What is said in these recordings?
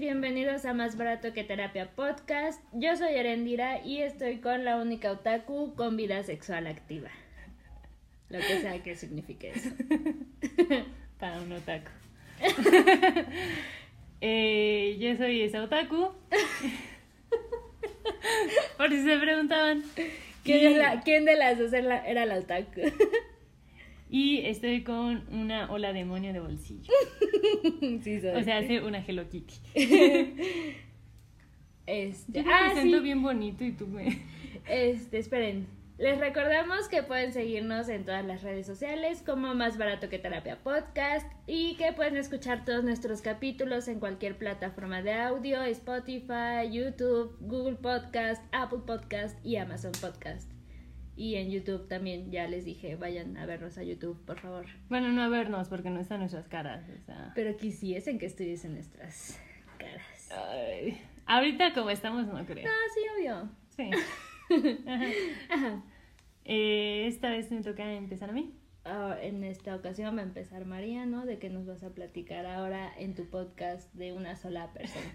bienvenidos a Más Barato que Terapia Podcast. Yo soy Erendira y estoy con la única otaku con vida sexual activa. Lo que sea que signifique eso. Para un otaku. Eh, yo soy esa otaku. Por si se preguntaban. ¿Quién, Y- es la- quién de las dos era la, era la otaku? Y estoy con una ola demonio de bolsillo. sí, soy. O sea, hace una Hello Kitty. este, Yo te ah, presento sí. bien bonito y tú me... Este, esperen. Les recordamos que pueden seguirnos en todas las redes sociales como Más Barato que Terapia Podcast y que pueden escuchar todos nuestros capítulos en cualquier plataforma de audio, Spotify, YouTube, Google Podcast, Apple Podcast y Amazon Podcast. Y en YouTube también, ya les dije, vayan a vernos a YouTube, por favor. Bueno, no a vernos porque no están nuestras caras. O sea... Pero quisiesen que estuviesen nuestras caras. Ay, ahorita como estamos no creo. Ah, sí, obvio. Sí. Ajá. Ajá. Eh, esta vez me toca empezar a mí. Ah, en esta ocasión va a empezar María, ¿no? De que nos vas a platicar ahora en tu podcast de una sola persona.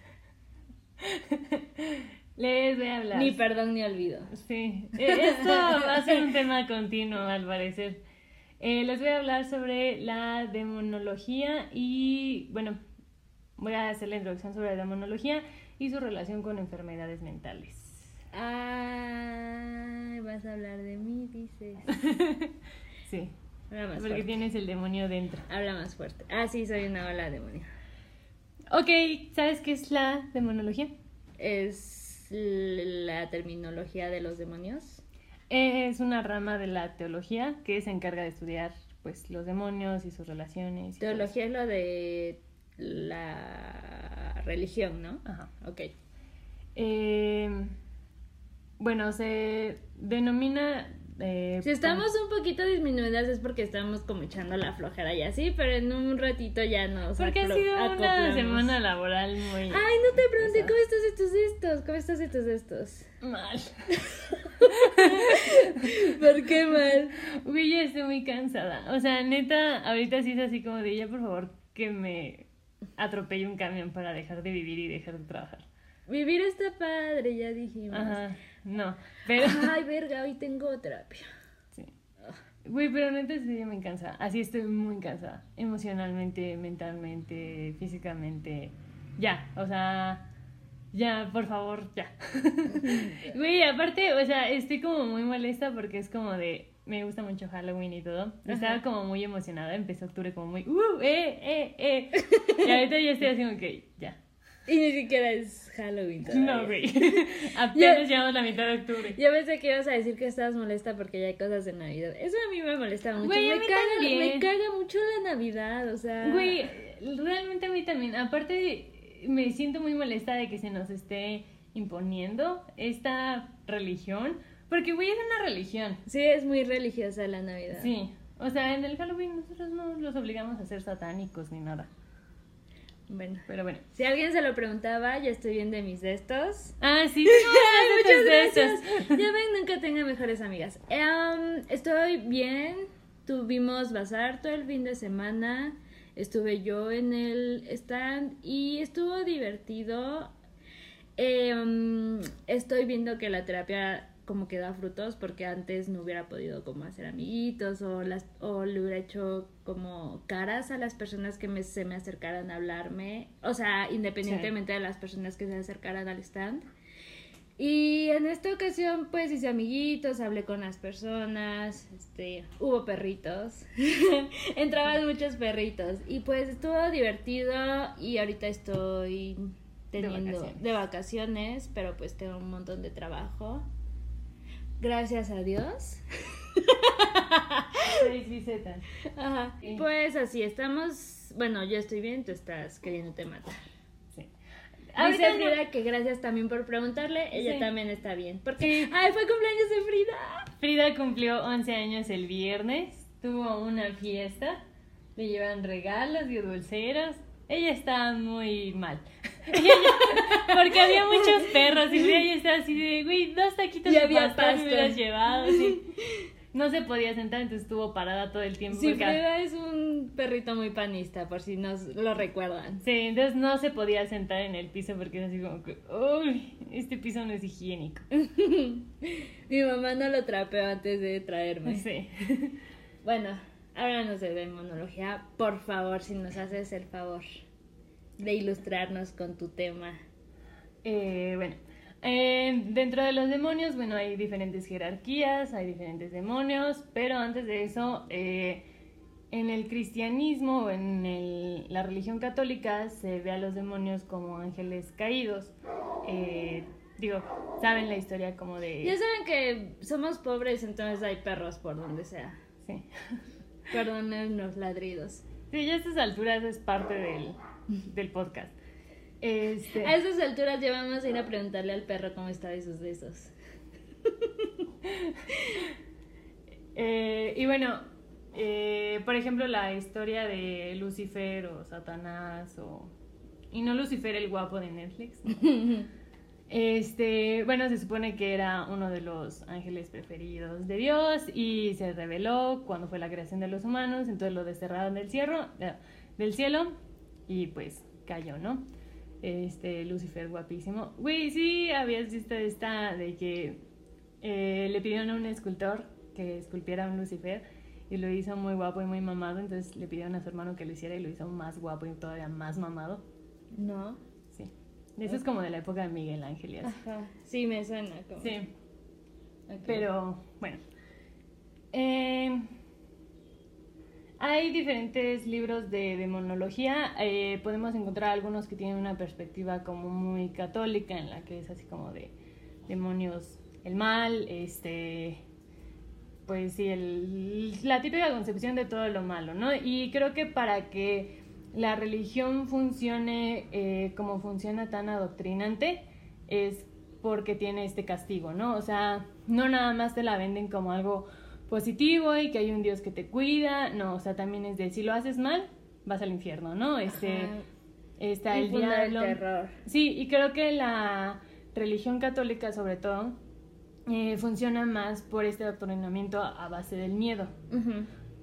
Les voy a hablar. Ni perdón ni olvido. Sí, eh, esto va a ser un tema continuo al parecer. Eh, les voy a hablar sobre la demonología y, bueno, voy a hacer la introducción sobre la demonología y su relación con enfermedades mentales. Ay, vas a hablar de mí, dices. Sí, Habla más porque fuerte. tienes el demonio dentro. Habla más fuerte. Ah, sí, soy una ola demonio. Ok, ¿sabes qué es la demonología? Es la terminología de los demonios. Es una rama de la teología que se encarga de estudiar pues los demonios y sus relaciones. y. Teología es lo de la religión, ¿no? Ajá. Ok. Eh, bueno, se denomina... eh, Si estamos un poquito disminuidas es porque estamos como echando la flojera y así, pero en un ratito ya nos Porque ha sido una semana laboral muy Ay, no te pregunté cómo estás estos estos, cómo estás estos estos. mal. ¿Por qué mal? Uy, ya estoy muy cansada. O sea, neta, ahorita sí es así como de ya, por favor, que me atropelle un camión para dejar de vivir y dejar de trabajar. Vivir está padre, ya dijimos. Ajá, no. Pero, Ay, verga, hoy tengo terapia. sí. Güey, pero neta, sí me cansa. Así estoy muy cansada. Emocionalmente, mentalmente, físicamente. Ya, o sea, ya, por favor, ya. Güey, aparte, o sea, estoy como muy molesta porque es como de. Me gusta mucho Halloween y todo. Estaba como muy emocionada. Empezó octubre como muy. ¡Uh! ¡Eh! ¡Eh! ¡Eh! Y ahorita ya estoy así como que. Ya. Y ni siquiera es Halloween todavía. No, güey. Apenas llevamos la mitad de octubre. Yo pensé que ibas a decir que estabas molesta porque ya hay cosas de Navidad. Eso a mí me molesta mucho. Güey, me, caga, también. me caga mucho la Navidad, o sea. Güey, realmente a mí también. Aparte, me siento muy molesta de que se nos esté imponiendo esta religión. Porque, güey, es una religión. Sí, es muy religiosa la Navidad. Sí. O sea, en el Halloween nosotros no los obligamos a ser satánicos ni nada. Bueno. Pero bueno. Si alguien se lo preguntaba, ya estoy bien de mis de estos. Ah, sí. Ay, muchas gracias. gracias. Ya ven, nunca tenga mejores amigas. Em, estoy bien. Tuvimos bazar todo el fin de semana. Estuve yo en el stand y estuvo divertido. Em, estoy viendo que la terapia como que da frutos porque antes no hubiera podido como hacer amiguitos o las o le hubiera hecho como caras a las personas que me, se me acercaran a hablarme, o sea, independientemente de las personas que se acercaran al stand. Y en esta ocasión pues hice amiguitos, hablé con las personas, este, hubo perritos, entraban muchos perritos y pues estuvo divertido y ahorita estoy teniendo vacaciones. de vacaciones, pero pues tengo un montón de trabajo. Gracias a Dios. Sí, Z. Ajá. Sí. Pues así estamos. Bueno, yo estoy bien, tú estás queriéndote matar. Sí. Dice Ahorita no- Frida que gracias también por preguntarle, ella Sí. también está bien. Porque, ay, fue cumpleaños de Frida. Frida cumplió 11 años el viernes, tuvo una fiesta, le llevan regalos y dulceros. Ella está muy mal. Ella porque había muchos perros y ya estaba así de, güey, dos taquitos de había pastor me pasto. hubieras llevado. sí. no se podía sentar, entonces estuvo parada todo el tiempo. Sí, porque- Frida es un perrito muy panista, por si nos lo recuerdan. Sí, entonces no se podía sentar en el piso porque era así como que, uy, este piso no es higiénico. Mi mamá no lo trapeó antes de traerme. Sí. Bueno, háblanos de demonología, por favor, si nos haces el favor de ilustrarnos con tu tema. Eh, bueno, eh, dentro de los demonios, bueno, hay diferentes jerarquías, hay diferentes demonios, pero antes de eso, eh, en el cristianismo o en el- la religión católica se ve a los demonios como ángeles caídos. Eh, digo, saben la historia como de... Ya saben que somos pobres, entonces hay perros por donde sea. Sí. Perdonen los ladridos. Sí, ya a estas alturas es parte del, del podcast. Este, A estas alturas ya vamos a ir a preguntarle al perro cómo está de sus besos. eh, y bueno, eh, por ejemplo, la historia de Lucifer o Satanás o... Y no Lucifer el guapo de Netflix. ¿no? Este, bueno, se supone que era uno de los ángeles preferidos de Dios y se reveló cuando fue la creación de los humanos, entonces lo desterraron del cielo, eh, del cielo y pues cayó, ¿no? Este, Lucifer guapísimo. Güey, sí, habías visto esta de que eh, le pidieron a un escultor que esculpiera a un Lucifer y lo hizo muy guapo y muy mamado, entonces le pidieron a su hermano que lo hiciera y lo hizo más guapo y todavía más mamado. No. Eso es como de la época de Miguel Ángel y así. Ajá. Sí, me suena como. Sí, pero bueno. Eh, hay diferentes libros de demonología. eh, podemos encontrar algunos que tienen una perspectiva como muy católica, en la que es así como de demonios, el mal, este. Pues sí, el- la típica concepción de todo lo malo, ¿no? Y creo que para que la religión funcione eh, como funciona tan adoctrinante es porque tiene este castigo, ¿no? O sea, no nada más te la venden como algo positivo y que hay un Dios que te cuida, no, o sea, también es de si lo haces mal, vas al infierno, ¿no? Este Ajá. está el Infundar el diablo. terror. Sí, y creo que la religión católica sobre todo eh, funciona más por este adoctrinamiento a base del miedo.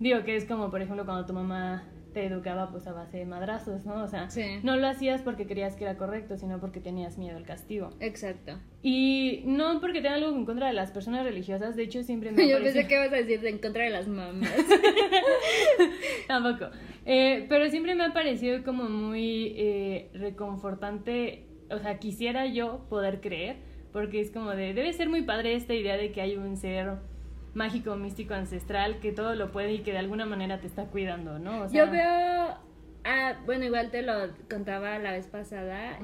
Digo que es como, por ejemplo, cuando tu mamá te educaba pues a base de madrazos, ¿no? O sea, Sí. no lo hacías porque creías que era correcto, sino porque tenías miedo al castigo. Exacto. Y no porque tenga algo en contra de las personas religiosas, de hecho siempre me ha Yo pensé que ibas a decir de en contra de las mamás. Tampoco. Eh, pero siempre me ha parecido como muy eh, reconfortante, o sea, quisiera yo poder creer, porque es como de, debe ser muy padre esta idea de que hay un ser mágico, místico, ancestral, que todo lo puede y que de alguna manera te está cuidando, ¿no? O sea, Yo veo. Ah, bueno, igual te lo contaba la vez pasada.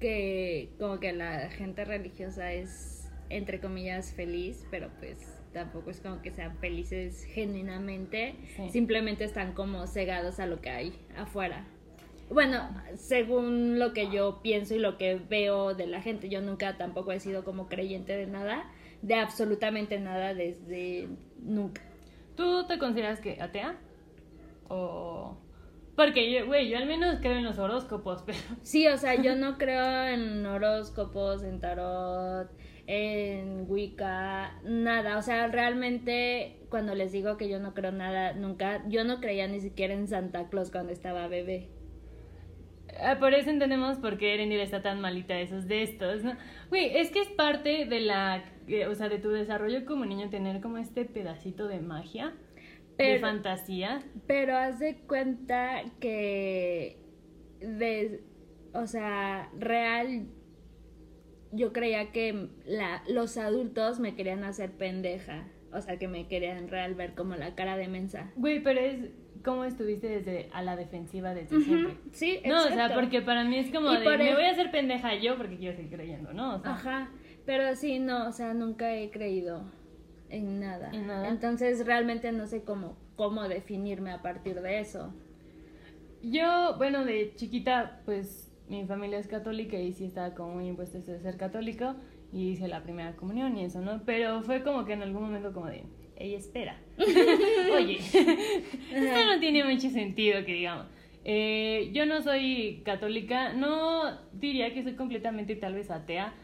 Que como que la gente religiosa es, entre comillas, feliz, pero pues tampoco es como que sean felices genuinamente. Sí. Simplemente están como cegados a lo que hay afuera. Bueno, según lo que yo pienso y lo que veo de la gente, yo nunca tampoco he sido como creyente de nada, de absolutamente nada desde nunca. ¿Tú te consideras que atea? O... Porque yo, güey, yo al menos creo en los horóscopos, pero... Sí, o sea, yo no creo en horóscopos, en tarot, en Wicca, nada. O sea, realmente cuando les digo que yo no creo nada, nunca, yo no creía ni siquiera en Santa Claus cuando estaba bebé. Ah, Por eso entendemos por qué Erendir está tan malita de esos de estos, ¿no? Güey, es que es parte de la, o sea, de tu desarrollo como niño tener como este pedacito de magia, de fantasía. Pero haz de cuenta que de, o sea, real yo creía que la, los adultos me querían hacer pendeja. O sea, que me querían real ver como la cara de mensa. Güey, pero es como estuviste desde a la defensiva desde siempre. Sí, No, o sea, porque para mí es como de, me voy a hacer pendeja yo porque quiero seguir creyendo, ¿no? O sea, Ajá, pero sí, no, o sea, nunca he creído en nada. ¿En nada? Entonces realmente no sé cómo, cómo definirme a partir de eso. Yo, bueno, de chiquita, pues mi familia es católica y sí estaba como muy impuesto esto de ser católico y hice la primera comunión y eso, ¿no? Pero fue como que en algún momento como de, ey, espera. Oye, esto no tiene mucho sentido que digamos. Eh, yo no soy católica, no diría que soy completamente tal vez atea,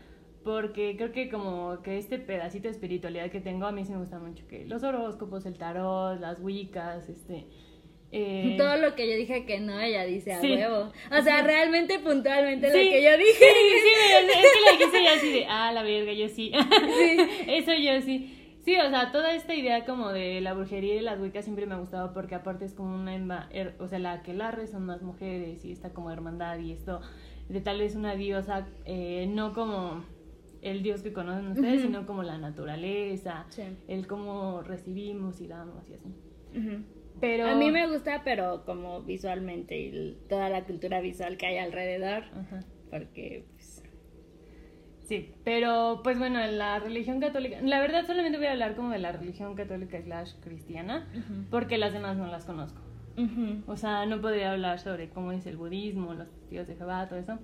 porque creo que como que este pedacito de espiritualidad que tengo a mí sí me gusta mucho, que los horóscopos, el tarot, las wiccas, este... eh, Todo lo que yo dije que no, ella dice a Sí. huevo. O sea, realmente puntualmente Sí. lo que yo Sí, dije. sí, me- es que lo dijiste ya así de, ah, la verga, yo sí. Eso yo sí. Sí, o sea, toda esta idea como de la brujería y de las wicas siempre me ha gustado porque aparte es como una, emba- her- o sea, la que larre son más mujeres y esta como hermandad y esto de tal vez una diosa, eh, no como el dios que conocen ustedes, sino como la naturaleza, Sí. el cómo recibimos y damos y así. Ujú. Pero... A mí me gusta, pero como visualmente y toda la cultura visual que hay alrededor. Ajá. Porque, pues, Sí, pero pues bueno, la religión católica, la verdad solamente voy a hablar como de la religión católica slash cristiana, porque las demás no las conozco. O sea, no podría hablar sobre cómo es el budismo, los testigos de Jehová, todo eso,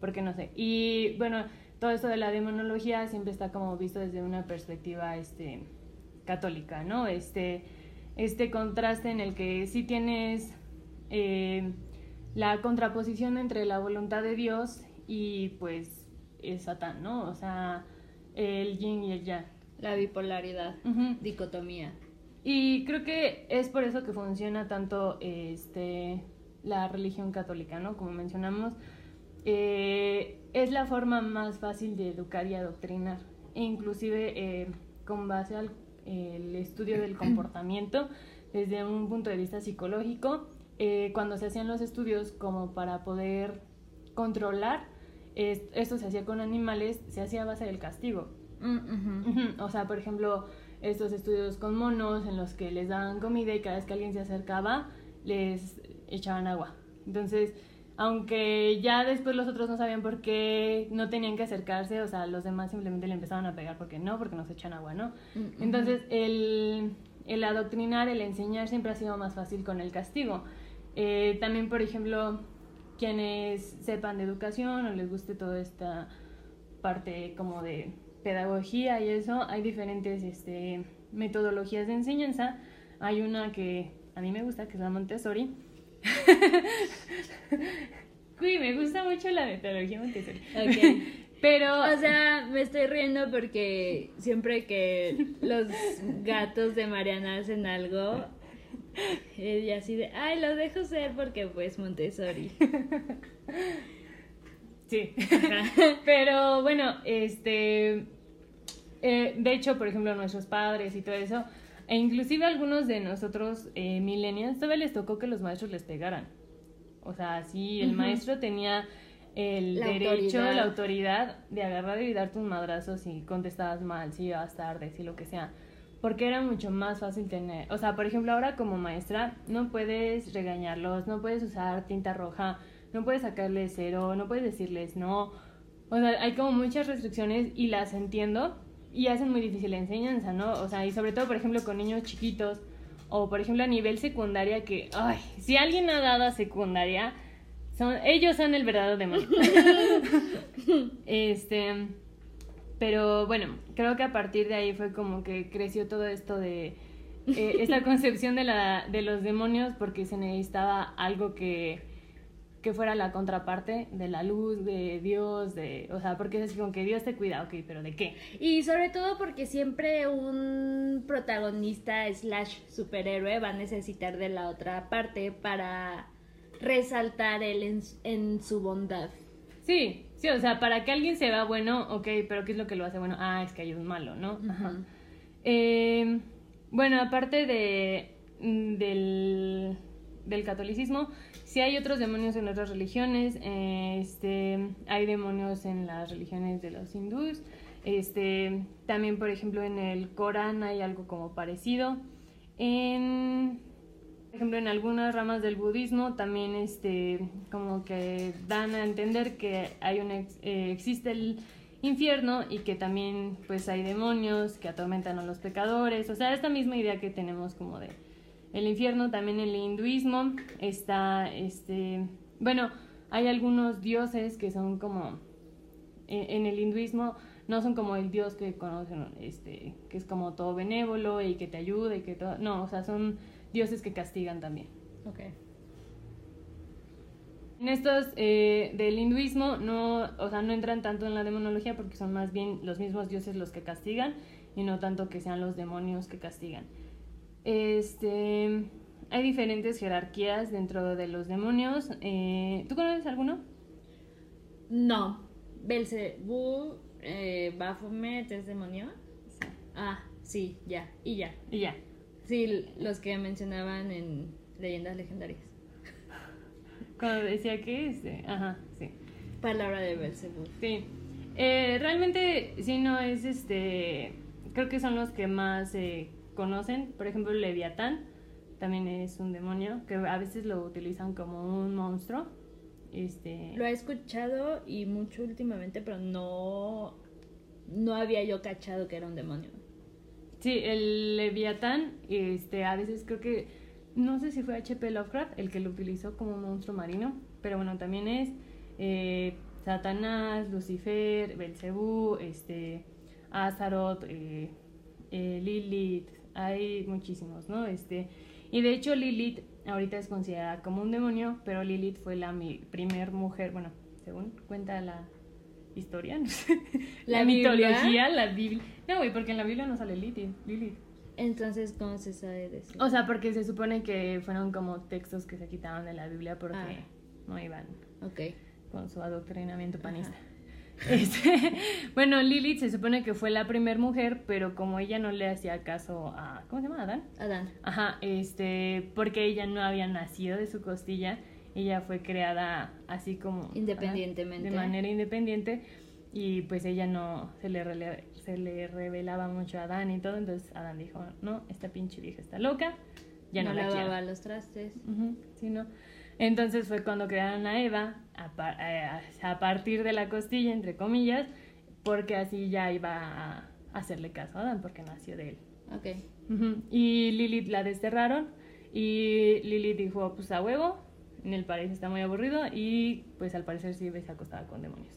porque no sé. Y bueno, todo esto de la demonología siempre está como visto desde una perspectiva este, católica, ¿no? Este, este contraste en el que sí tienes eh, la contraposición entre la voluntad de Dios y pues el Satán, ¿no? O sea, el yin y el yang. la bipolaridad, dicotomía. Y creo que es por eso que funciona tanto este, la religión católica, ¿no? Como mencionamos, eh, es la forma más fácil de educar y adoctrinar, e inclusive eh, con base al el estudio del comportamiento desde un punto de vista psicológico, eh, cuando se hacían los estudios como para poder controlar, es- esto se hacía con animales, se hacía a base del castigo. Mm, ujú. Ujú, O sea, por ejemplo, estos estudios con monos en los que les daban comida y cada vez que alguien se acercaba les echaban agua. Entonces, aunque ya después los otros no sabían por qué no tenían que acercarse, o sea, los demás simplemente le empezaban a pegar porque no, porque nos echan agua, ¿no? Mm, Entonces, el, el adoctrinar, el enseñar siempre ha sido más fácil con el castigo. Eh, también, por ejemplo, quienes sepan de educación o les guste toda esta parte como de pedagogía y eso, hay diferentes este, metodologías de enseñanza. Hay una que a mí me gusta, que es la Montessori. Uy, me gusta mucho la metodología Montessori. Ok. Pero, O sea, me estoy riendo porque siempre que los gatos de Mariana hacen algo, ella así de, ay, lo dejo ser porque pues Montessori. Sí. Pero bueno, este. eh, de hecho, por ejemplo, nuestros padres y todo eso, e inclusive algunos de nosotros, eh, millennials, todavía les tocó que los maestros les pegaran. O sea, sí, el maestro tenía el La derecho, autoridad. la autoridad de agarrar y dar tus madrazos si contestabas mal, si ibas tarde, si lo que sea. Porque era mucho más fácil tener. O sea, por ejemplo, ahora como maestra, no puedes regañarlos, no puedes usar tinta roja, no puedes sacarles cero, no puedes decirles no. O sea, hay como muchas restricciones y las entiendo y hacen muy difícil la enseñanza, ¿no? O sea, y sobre todo, por ejemplo, con niños chiquitos o, por ejemplo, a nivel secundaria que, ay, si alguien ha dado a secundaria, son, ellos son el verdadero demonio. este, pero bueno, creo que a partir de ahí fue como que creció todo esto de eh, esta concepción de, la, de los demonios porque se necesitaba algo que, que fuera la contraparte de la luz, de Dios, de, o sea, porque es así como que Dios te cuida, ok, pero ¿de qué? Y sobre todo porque siempre un protagonista slash superhéroe va a necesitar de la otra parte para resaltar él en, en su bondad. Sí, sí, o sea, para que alguien se vea bueno, ok, pero ¿qué es lo que lo hace bueno? Ah, es que hay un malo, ¿no? Ajá. Eh, bueno, aparte de, mm, del, del catolicismo, sí hay otros demonios en otras religiones. este, hay demonios en las religiones de los hindús. Este, también, por ejemplo, en el Corán hay algo como parecido. En, por ejemplo, en algunas ramas del budismo también este, como que dan a entender que hay un eh, existe el infierno y que también pues hay demonios que atormentan a los pecadores. O sea, esta misma idea que tenemos como de el infierno también en el hinduismo está este bueno, hay algunos dioses que son como en, en el hinduismo no son como el dios que conocen este que es como todo benévolo y que te ayuda y que todo no, o sea, son dioses que castigan también. Ok. En estos eh, del hinduismo no, o sea, no entran tanto en la demonología porque son más bien los mismos dioses los que castigan y no tanto que sean los demonios que castigan. Este, hay diferentes jerarquías dentro de los demonios. Eh, ¿Tú conoces alguno? No. Belzebú, eh, Baphomet es demonio. Ah, sí, ya. Y ya. Y ya. Sí, los que mencionaban en leyendas legendarias. Cuando decía que este, ajá, sí. Palabra de Belzebú. Sí. Eh, realmente, sí, no es este. Creo que son los que más se conocen. Por ejemplo, Leviatán también es un demonio que a veces lo utilizan como un monstruo. Este. Lo he escuchado y mucho últimamente, pero no. No había yo cachado que era un demonio. Sí, el Leviatán, este, a veces creo que, no sé si fue H.P. Lovecraft el que lo utilizó como un monstruo marino, pero bueno, también es eh, Satanás, Lucifer, Belcebú, este, Azaroth, eh, eh, Lilith, hay muchísimos, ¿no? Este, y de hecho Lilith ahorita es considerada como un demonio, pero Lilith fue la mi primer mujer, bueno, según cuenta la historia, no sé, ¿La la, mitología, la Biblia. No, güey, porque en la Biblia no sale Lilith. Lilith. Entonces, ¿cómo se sabe de eso? O sea, porque se supone que fueron como textos que se quitaban de la Biblia porque Ah. no iban ok. con su adoctrinamiento panista. Este, bueno, Lilith se supone que fue la primera mujer, pero como ella no le hacía caso a. ¿Cómo se llama? Adán. Adán. Ajá, este, porque ella no había nacido de su costilla, ella fue creada así como Independientemente. de manera independiente y pues ella no se le se le revelaba mucho a Adán y todo, entonces Adán dijo, "No, esta pinche vieja está loca, ya no, no la quiero." lavaba los trastes. Ujú, sí, no. Entonces fue cuando crearon a Eva a, par- eh, a partir de la costilla, entre comillas, porque así ya iba a hacerle caso a Adán, porque nació de él. Ok. Ujú, Y Lilith la desterraron y Lilith dijo, pues a huevo, en el paraíso está muy aburrido y pues al parecer sí se acostaba con demonios.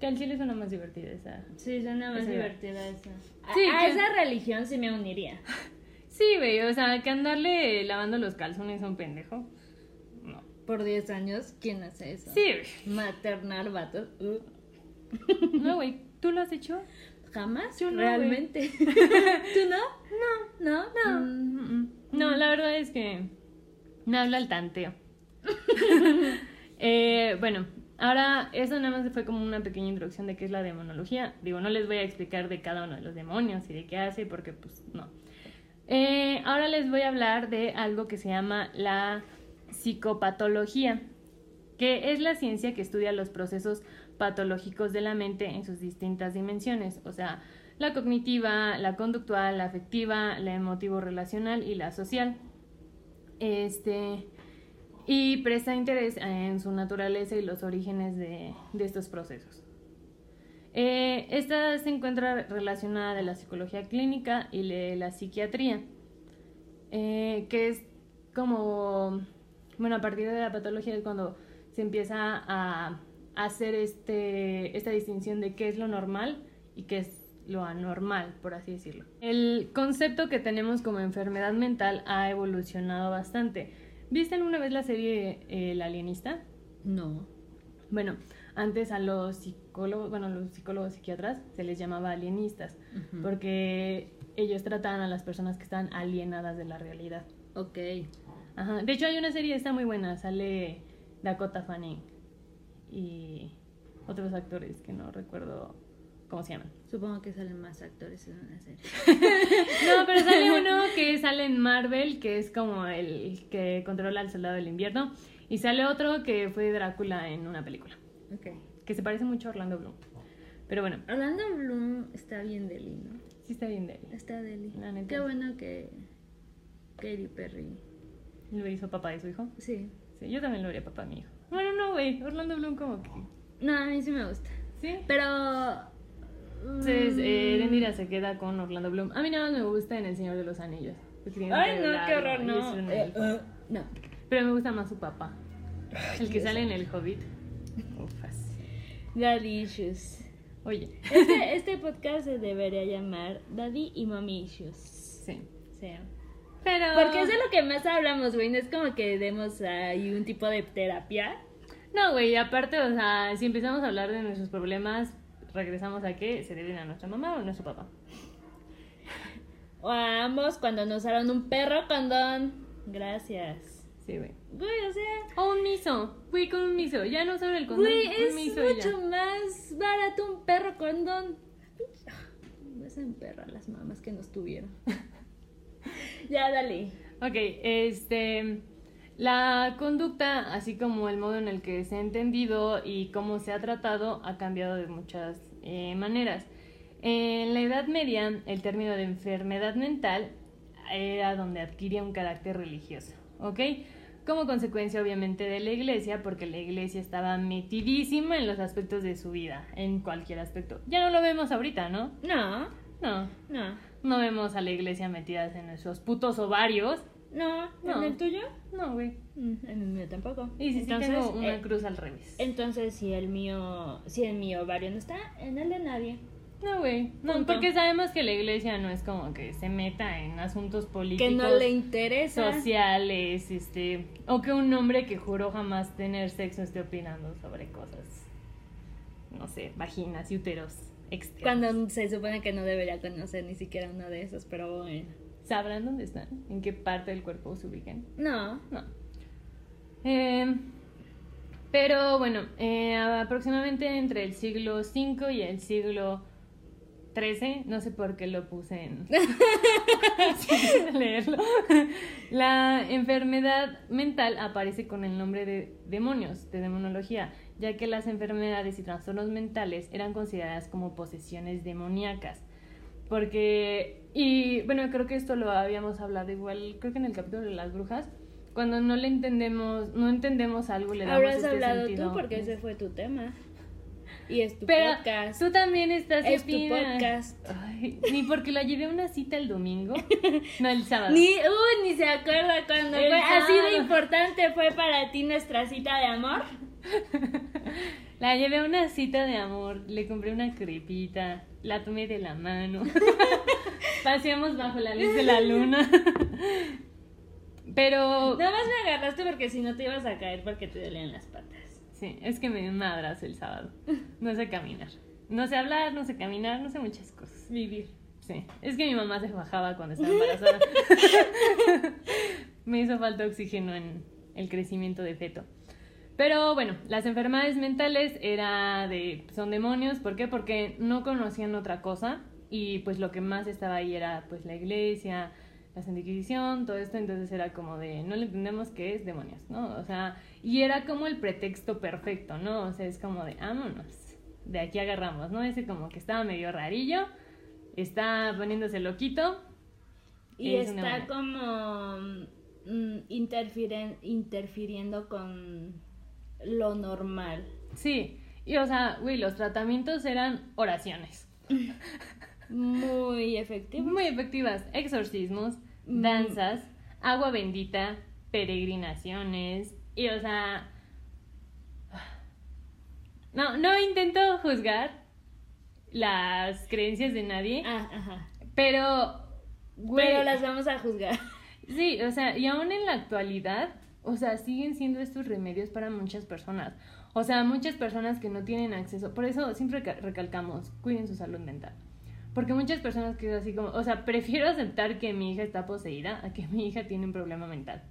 Que al chile suena más divertida esa. Sí, suena más Esa divertida esa. A, Sí, a que- esa religión sí me uniría. Sí, güey, o sea, que andarle lavando los calzones a un pendejo. Por 10 años, ¿quién hace eso? Sí. Maternar vatos. Uh, No, güey, ¿tú lo has hecho? ¿Jamás? Yo no, ¿Realmente? ¿Tú no? No. ¿No? No. Mm, mm, mm. No, la verdad es que me habla el tanteo. Eh, bueno, ahora eso nada más fue como una pequeña introducción de qué es la demonología. Digo, no les voy a explicar de cada uno de los demonios y de qué hace, porque pues no. Eh, ahora les voy a hablar de algo que se llama la psicopatología, que es la ciencia que estudia los procesos patológicos de la mente en sus distintas dimensiones, o sea, la cognitiva, la conductual, la afectiva, la emotivo-relacional y la social. Este, y presta interés en su naturaleza y los orígenes de, de estos procesos. Eh, esta se encuentra relacionada de la psicología clínica y de la psiquiatría, eh, que es como, bueno, a partir de la patología es cuando se empieza a hacer este, esta distinción de qué es lo normal y qué es lo anormal, por así decirlo. El concepto que tenemos como enfermedad mental ha evolucionado bastante. ¿Viste alguna vez la serie eh, El Alienista? No. Bueno, antes a los psicólogos, bueno, los psicólogos psiquiatras se les llamaba alienistas, porque ellos trataban a las personas que están alienadas de la realidad. Ok. Ajá. De hecho, hay una serie, está muy buena, sale Dakota Fanning y otros actores que no recuerdo cómo se llaman. Supongo que salen más actores en una serie. No, pero sale uno que sale en Marvel, que es como el que controla al soldado del invierno, y sale otro que fue Drácula en una película, Ok. que se parece mucho a Orlando Bloom. Pero bueno, Orlando Bloom está bien deli, ¿no? sí está bien de él. Está deli. La neta. Qué bueno que Katy Perry. Lo hizo papá de su hijo. Sí. Sí, yo también lo haría papá a mi hijo. Bueno, no, güey, Orlando Bloom como que... No, a mí sí me gusta. Sí. Pero. Entonces, eh, mm, Erendira se queda con Orlando Bloom. A mí nada más me gusta en El Señor de los Anillos. Ay, no, qué horror, no. Eh, eh, no. Pero me gusta más su papá. El que sale en El Hobbit. Ufas. Daddy Issues. Oye, Este, este podcast se debería llamar Daddy y Mommy Issues. sí. Sí. Pero... Porque es de lo que más hablamos, güey. No es como que demos ahí un tipo de terapia. No, güey, aparte, o sea, si empezamos a hablar de nuestros problemas, regresamos a que se deben a nuestra mamá o a nuestro papá. O a ambos cuando nos usaron un perro condón. Gracias. Sí, güey. Güey, o sea, O un miso. Güey, con un miso. Ya no usaron el condón. güey, un es miso mucho más barato un perro condón. No se perra las mamás que nos tuvieron. ya, dale. Ok, este. La conducta, así como el modo en el que se ha entendido y cómo se ha tratado, ha cambiado de muchas eh, maneras. En la Edad Media, el término de enfermedad mental era donde adquiría un carácter religioso, ¿ok? Como consecuencia, obviamente, de la iglesia, porque la iglesia estaba metidísima en los aspectos de su vida, en cualquier aspecto. Ya no lo vemos ahorita, ¿no? No, No. no, No vemos a la iglesia metidas en nuestros putos ovarios. no. No. ¿En el tuyo? No, güey. Mm, En el mío tampoco. Y si Entonces, tengo una eh, cruz al revés. Entonces, si el mío, si el mío ovario no está, en el de nadie. No, güey. No, Punto. porque sabemos que la iglesia no es como que se meta en asuntos políticos, Que no le interesa. sociales, este, o que un hombre que juró jamás tener sexo esté opinando sobre cosas, no sé, vaginas y úteros externos. Cuando se supone que no debería conocer ni siquiera uno de esos, pero bueno. ¿Sabrán dónde están? ¿En qué parte del cuerpo se ubican? No. No. Eh, pero bueno, eh, aproximadamente entre el siglo V y el siglo XIII, no sé por qué lo puse en... leerlo. La enfermedad mental aparece con el nombre de demonios, de demonología, ya que las enfermedades y trastornos mentales eran consideradas como posesiones demoníacas. Porque, y bueno, creo que esto lo habíamos hablado igual, creo que en el capítulo de las brujas, cuando no le entendemos, no entendemos algo, le damos Habrás este hablado sentido. tú porque ese fue tu tema. Y es tu Pero podcast. tú también estás Es tu podcast. Ay, ni porque la llevé a una cita el domingo, no el sábado. Ni, uy, ni se acuerda cuando El fue. Así de sábado. importante fue para ti nuestra cita de amor. La llevé a una cita de amor, le compré una crepita, la tomé de la mano, paseamos bajo la luz de la luna. Pero Nada más me agarraste porque si no te ibas a caer porque te dolían las patas. sí, es que me dio un abrazo el sábado. No sé caminar. No sé hablar, no sé caminar, no sé muchas cosas. Vivir. Sí, es que mi mamá se bajaba cuando estaba embarazada. Me hizo falta oxígeno en el crecimiento de feto. Pero bueno, las enfermedades mentales era de son demonios, ¿por qué? Porque no conocían otra cosa y pues lo que más estaba ahí era pues la iglesia, la Santa Inquisición, todo esto, entonces era como de no le entendemos qué es demonios, ¿no? O sea, y era como el pretexto perfecto, ¿no? O sea, es como de vámonos, de aquí agarramos, ¿no? Ese como que estaba medio rarillo, está poniéndose loquito. Y es está como mm, interfiriendo con lo normal. Sí, y o sea, güey, los tratamientos eran oraciones. Muy efectivo. Muy efectivas. Exorcismos, Mm. danzas, agua bendita, peregrinaciones. Y o sea. No, no intento juzgar las creencias de nadie, Ah, ajá. pero. Güey, Pero las vamos a juzgar. Sí, o sea, y aún en la actualidad, o sea, siguen siendo estos remedios para muchas personas. O sea, muchas personas que no tienen acceso. Por eso siempre ca- recalcamos, cuiden su salud mental. Porque muchas personas que es así como, o sea, prefiero aceptar que mi hija está poseída a que mi hija tiene un problema mental.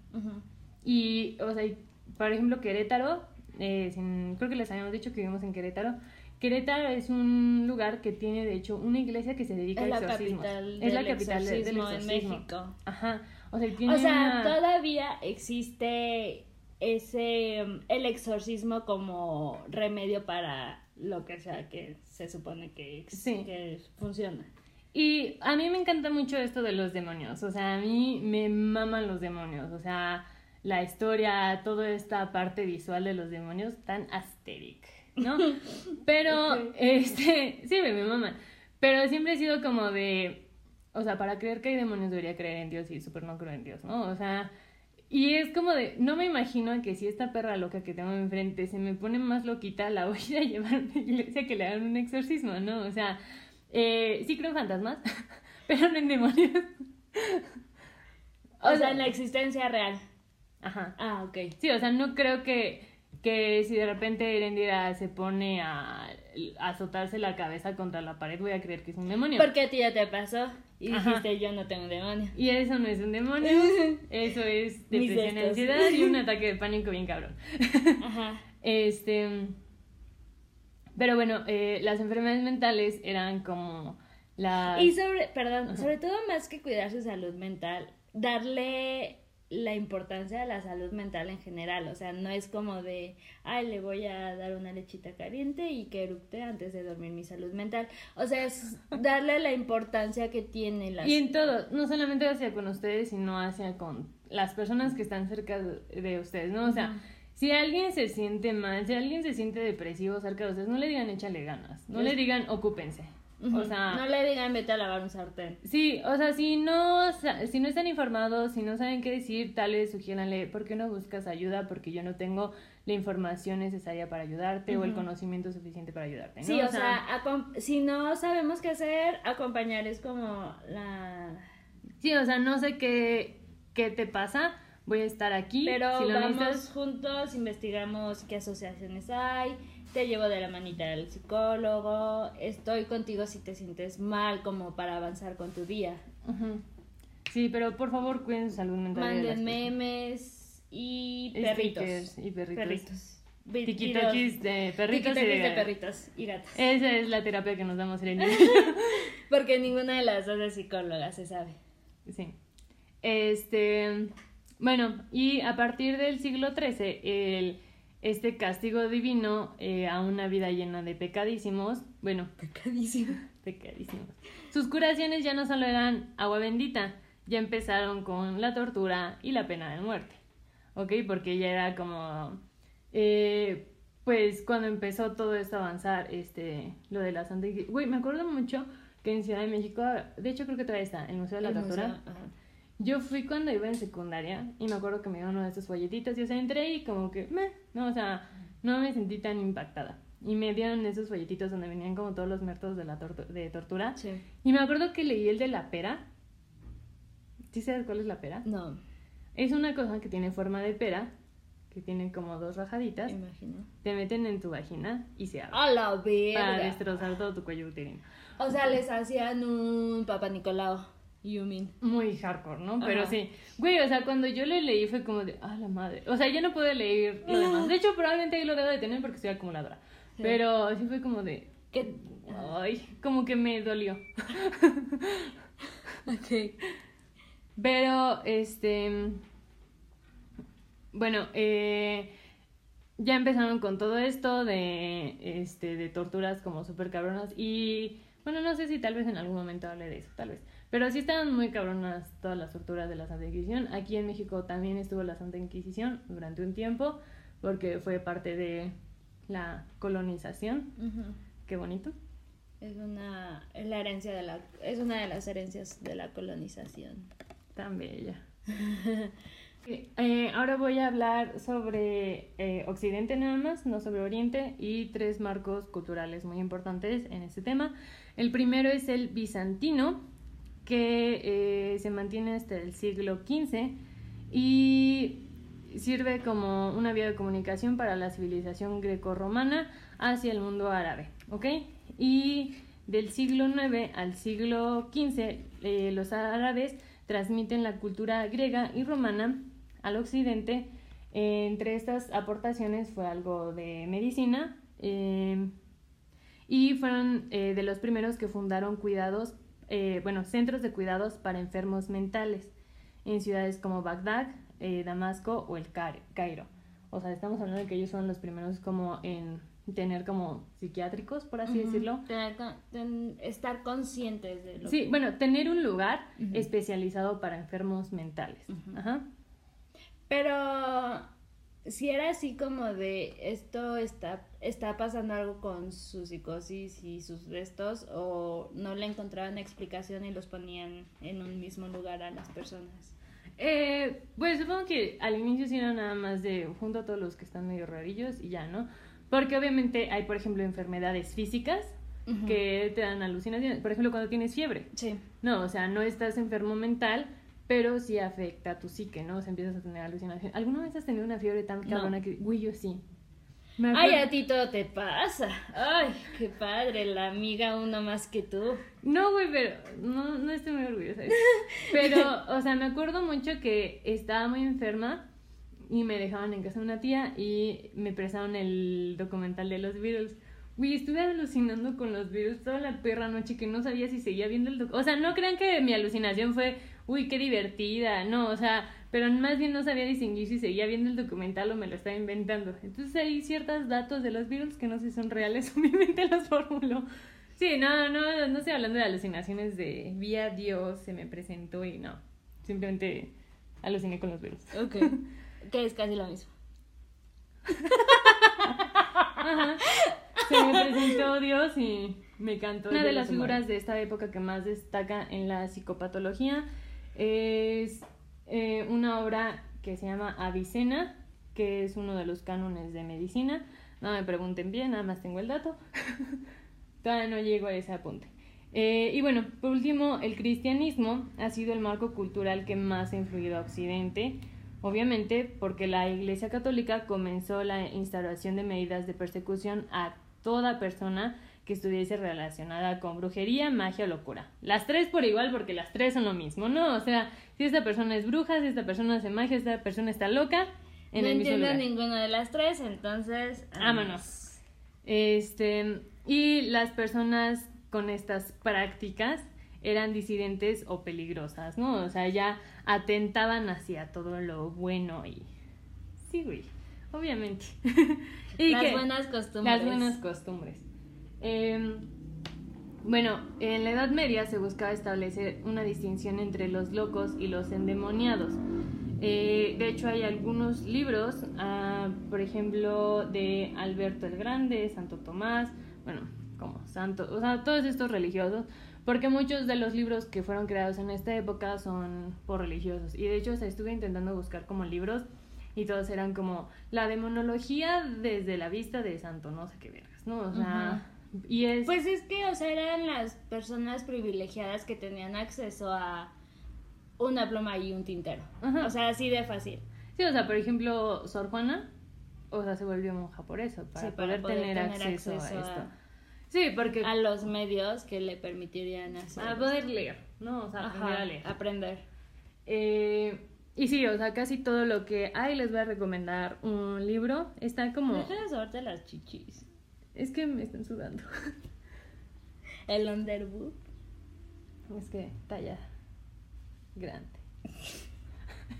Y, o sea, y, por ejemplo, Querétaro, eh, sin- creo que les habíamos dicho que vivimos en Querétaro. Querétaro es un lugar que tiene, de hecho, una iglesia que se dedica Es a la exorcismos. es la del capital de- del exorcismo en exorcismo. México. Ajá. O sea, tiene O sea, una- todavía existe ese mm, el exorcismo como remedio para lo que sea que se supone que, Sí. que funciona. Y a mí me encanta mucho esto de los demonios. O sea, a mí me maman los demonios. O sea, la historia, toda esta parte visual de los demonios, tan asteric, ¿no? Pero, este, sí, me, me maman. Pero siempre he sido como de, o sea, para creer que hay demonios debería creer en Dios y súper no creo en Dios, ¿no? O sea, y es como de, no me imagino que si esta perra loca que tengo enfrente se me pone más loquita, la voy a llevar a una iglesia que le hagan un exorcismo, ¿no? O sea, eh, sí creo en fantasmas, pero no en demonios. O, sea, en la existencia real. Ajá. Ah, ok. Sí, o sea, no creo que que si de repente Erendira se pone a, a azotarse la cabeza contra la pared, voy a creer que es un demonio. Porque a ti ya te pasó y Ajá. dijiste yo no tengo demonio. Y eso no es un demonio, eso es depresión ansiedad y un ataque de pánico bien cabrón. Ajá. Este. Pero bueno, eh, las enfermedades mentales eran como las. Y sobre, perdón, Ajá. sobre todo más que cuidar su salud mental, darle la importancia a la salud mental en general, o sea, no es como de, ay, le voy a dar una lechita caliente y que eructe antes de dormir mi salud mental, o sea, es darle la importancia que tiene la Y en todo, no solamente hacia con ustedes, sino hacia con las personas que están cerca de de ustedes, ¿no? O sea, si alguien se siente mal, si alguien se siente depresivo cerca de ustedes, no le digan échale ganas, no le digan ocúpense. O sea, no le digan vete a lavar un sartén. Sí, o sea, si no, si no están informados, si no saben qué decir, tal vez sugiéranle, ¿por qué no buscas ayuda? Porque yo no tengo la información necesaria para ayudarte o el conocimiento suficiente para ayudarte. ¿no? Sí, o sea, acom- si no sabemos qué hacer, acompañar es como la... sí, o sea, no sé qué, qué te pasa, voy a estar aquí. Pero si lo vamos necesitas, juntos, investigamos qué asociaciones hay, te llevo de la manita al psicólogo, estoy contigo si te sientes mal como para avanzar con tu día. Sí, pero por favor cuiden su salud mental. Manden memes y perritos. Y perritos. Perritos. Tiquitoquis de perritos y de, de perritos y gatos. Esa es la terapia que nos damos Irene. Porque ninguna de las dos es psicóloga, se sabe. Sí. Este, bueno, y a partir del siglo XIII, el, este castigo divino eh, a una vida llena de pecadísimos, bueno, Pecadísimo. pecadísimos. Sus curaciones ya no solo eran agua bendita, ya empezaron con la tortura y la pena de muerte, ¿ok? Porque ya era como, eh, pues cuando empezó todo esto a avanzar, este, lo de la Santa. Güey, me acuerdo mucho que en Ciudad de México, de hecho creo que todavía está, el Museo de la El Tortura. museo, ajá. Yo fui cuando iba en secundaria y me acuerdo que me dieron uno de estos folletitos y o sea, entré y como que, meh, no, o sea, no me sentí tan impactada. Y me dieron esos folletitos donde venían como todos los métodos de la tortu- de tortura. Sí. Y me acuerdo que leí el de la pera. ¿Sí sabes cuál es la pera? No, Es una cosa que tiene forma de pera, que tiene como dos rajaditas. imagino. Te meten en tu vagina y se abre. A la Para verga. destrozar todo tu cuello uterino. O sea, les hacían un Papa Nicolau. You mean. Muy hardcore, ¿no? Pero Ajá. sí. Güey, o sea, cuando yo lo leí fue como de, ah, la madre. O sea, ya no puedo leer lo demás. De hecho, probablemente ahí lo debo de tener porque soy acumuladora. Sí. Pero sí fue como de, ¿Qué? ay, como que me dolió. Ok. Pero, este. Bueno, eh, ya empezaron con todo esto de, este, de torturas como súper cabronas. Y bueno, no sé si tal vez en algún momento hable de eso, tal vez. Pero sí estaban muy cabronas todas las torturas de la Santa Inquisición. Aquí en México también estuvo la Santa Inquisición durante un tiempo, porque fue parte de la colonización. Ujú. Qué bonito. Es una es la herencia de la es una de las herencias de la colonización. Tan bella. Eh, ahora voy a hablar sobre eh, Occidente nada más, no sobre Oriente, y tres marcos culturales muy importantes en este tema. El primero es el bizantino, que eh, se mantiene hasta el siglo XV y sirve como una vía de comunicación para la civilización grecorromana hacia el mundo árabe, ¿ok? Y del siglo IX al siglo XV, eh, los árabes transmiten la cultura griega y romana al occidente. Entre estas aportaciones fue algo de medicina eh, y fueron eh, de los primeros que fundaron cuidados, eh, bueno, centros de cuidados para enfermos mentales en ciudades como Bagdad, eh, Damasco o el Cairo-. O sea, estamos hablando de que ellos son los primeros como en tener como psiquiátricos, por así decirlo. Tener con- ten- estar conscientes de lo Sí, que- bueno, tener un lugar especializado para enfermos mentales. Ajá. Pero si era así como de esto está está pasando algo con su psicosis y sus restos o no le encontraban explicación y los ponían en un mismo lugar a las personas. Eh, pues supongo que al inicio sí era nada más de junto a todos los que están medio rarillos y ya, ¿no? Porque obviamente hay, por ejemplo, enfermedades físicas que te dan alucinaciones. Por ejemplo, cuando tienes fiebre. Sí. No, o sea, no estás enfermo mental, pero sí afecta a tu psique, ¿no? O sea, empiezas a tener alucinaciones. ¿Alguna vez has tenido una fiebre tan No. cabrona que, güey, yo sí? Ay, a ti todo te pasa. Ay, qué padre, la amiga uno más que tú. No, güey, pero no, no estoy muy orgullosa de eso. Pero, o sea, me acuerdo mucho que estaba muy enferma y me dejaban en casa de una tía y me prestaron el documental de los Beatles. Güey, estuve alucinando con los Beatles toda la perra noche que no sabía si seguía viendo el documental. O sea, no crean que mi alucinación fue, uy, qué divertida. No, o sea, pero más bien no sabía distinguir si seguía viendo el documental o me lo estaba inventando. Entonces hay ciertos datos de los Beatles que no sé si son reales, obviamente los formulo. Sí, no, no, no estoy hablando de alucinaciones de vi a Dios, se me presentó y no. Simplemente aluciné con los Beatles. Ok. que es casi lo mismo. Ajá. Se me presentó Dios y me cantó. Una de las figuras de esta época que más destaca en la psicopatología es eh, una obra que se llama Avicena, que es uno de los cánones de medicina. No me pregunten bien, nada más tengo el dato. Todavía no llego a ese apunte. Eh, y bueno, por último, el cristianismo ha sido el marco cultural que más ha influido a Occidente, obviamente porque la Iglesia Católica comenzó la instauración de medidas de persecución a toda persona que estuviese relacionada con brujería, magia o locura. Las tres por igual porque las tres son lo mismo, ¿no? O sea, si esta persona es bruja, si esta persona hace magia, si esta persona está loca, en no el mismo entiendo lugar. ninguna de las tres, entonces. Vámonos. Este, y las personas con estas prácticas eran disidentes o peligrosas, ¿no? O sea, ya atentaban hacia todo lo bueno y... Sí, güey, obviamente. y Las que- buenas costumbres. Las buenas costumbres. Eh, bueno, en la Edad Media se buscaba establecer una distinción entre los locos y los endemoniados. Eh, de hecho, hay algunos libros, ah, por ejemplo, de Alberto el Grande, Santo Tomás, bueno, como santo, o sea, todos estos religiosos, porque muchos de los libros que fueron creados en esta época son por religiosos. Y de hecho, o sea, estuve intentando buscar como libros y todos eran como la demonología desde la vista de santo, no sé qué vergas, ¿no? O sea, y es... Pues es que, o sea, eran las personas privilegiadas que tenían acceso a una pluma y un tintero. Ajá. O sea, así de fácil. Sí, o sea, por ejemplo, Sor Juana, o sea, se volvió monja por eso, para, Sí, para poder, poder tener, tener acceso, acceso a esto. a- Sí, porque A los medios que le permitirían hacer. para poder leer, ¿no? O sea, Ajá, aprender a leer. aprender. Eh, y sí, o sea, casi todo lo que hay les voy a recomendar un libro. Está como... Deja de las chichis. Es que me están sudando. El underboob. Es que talla grande.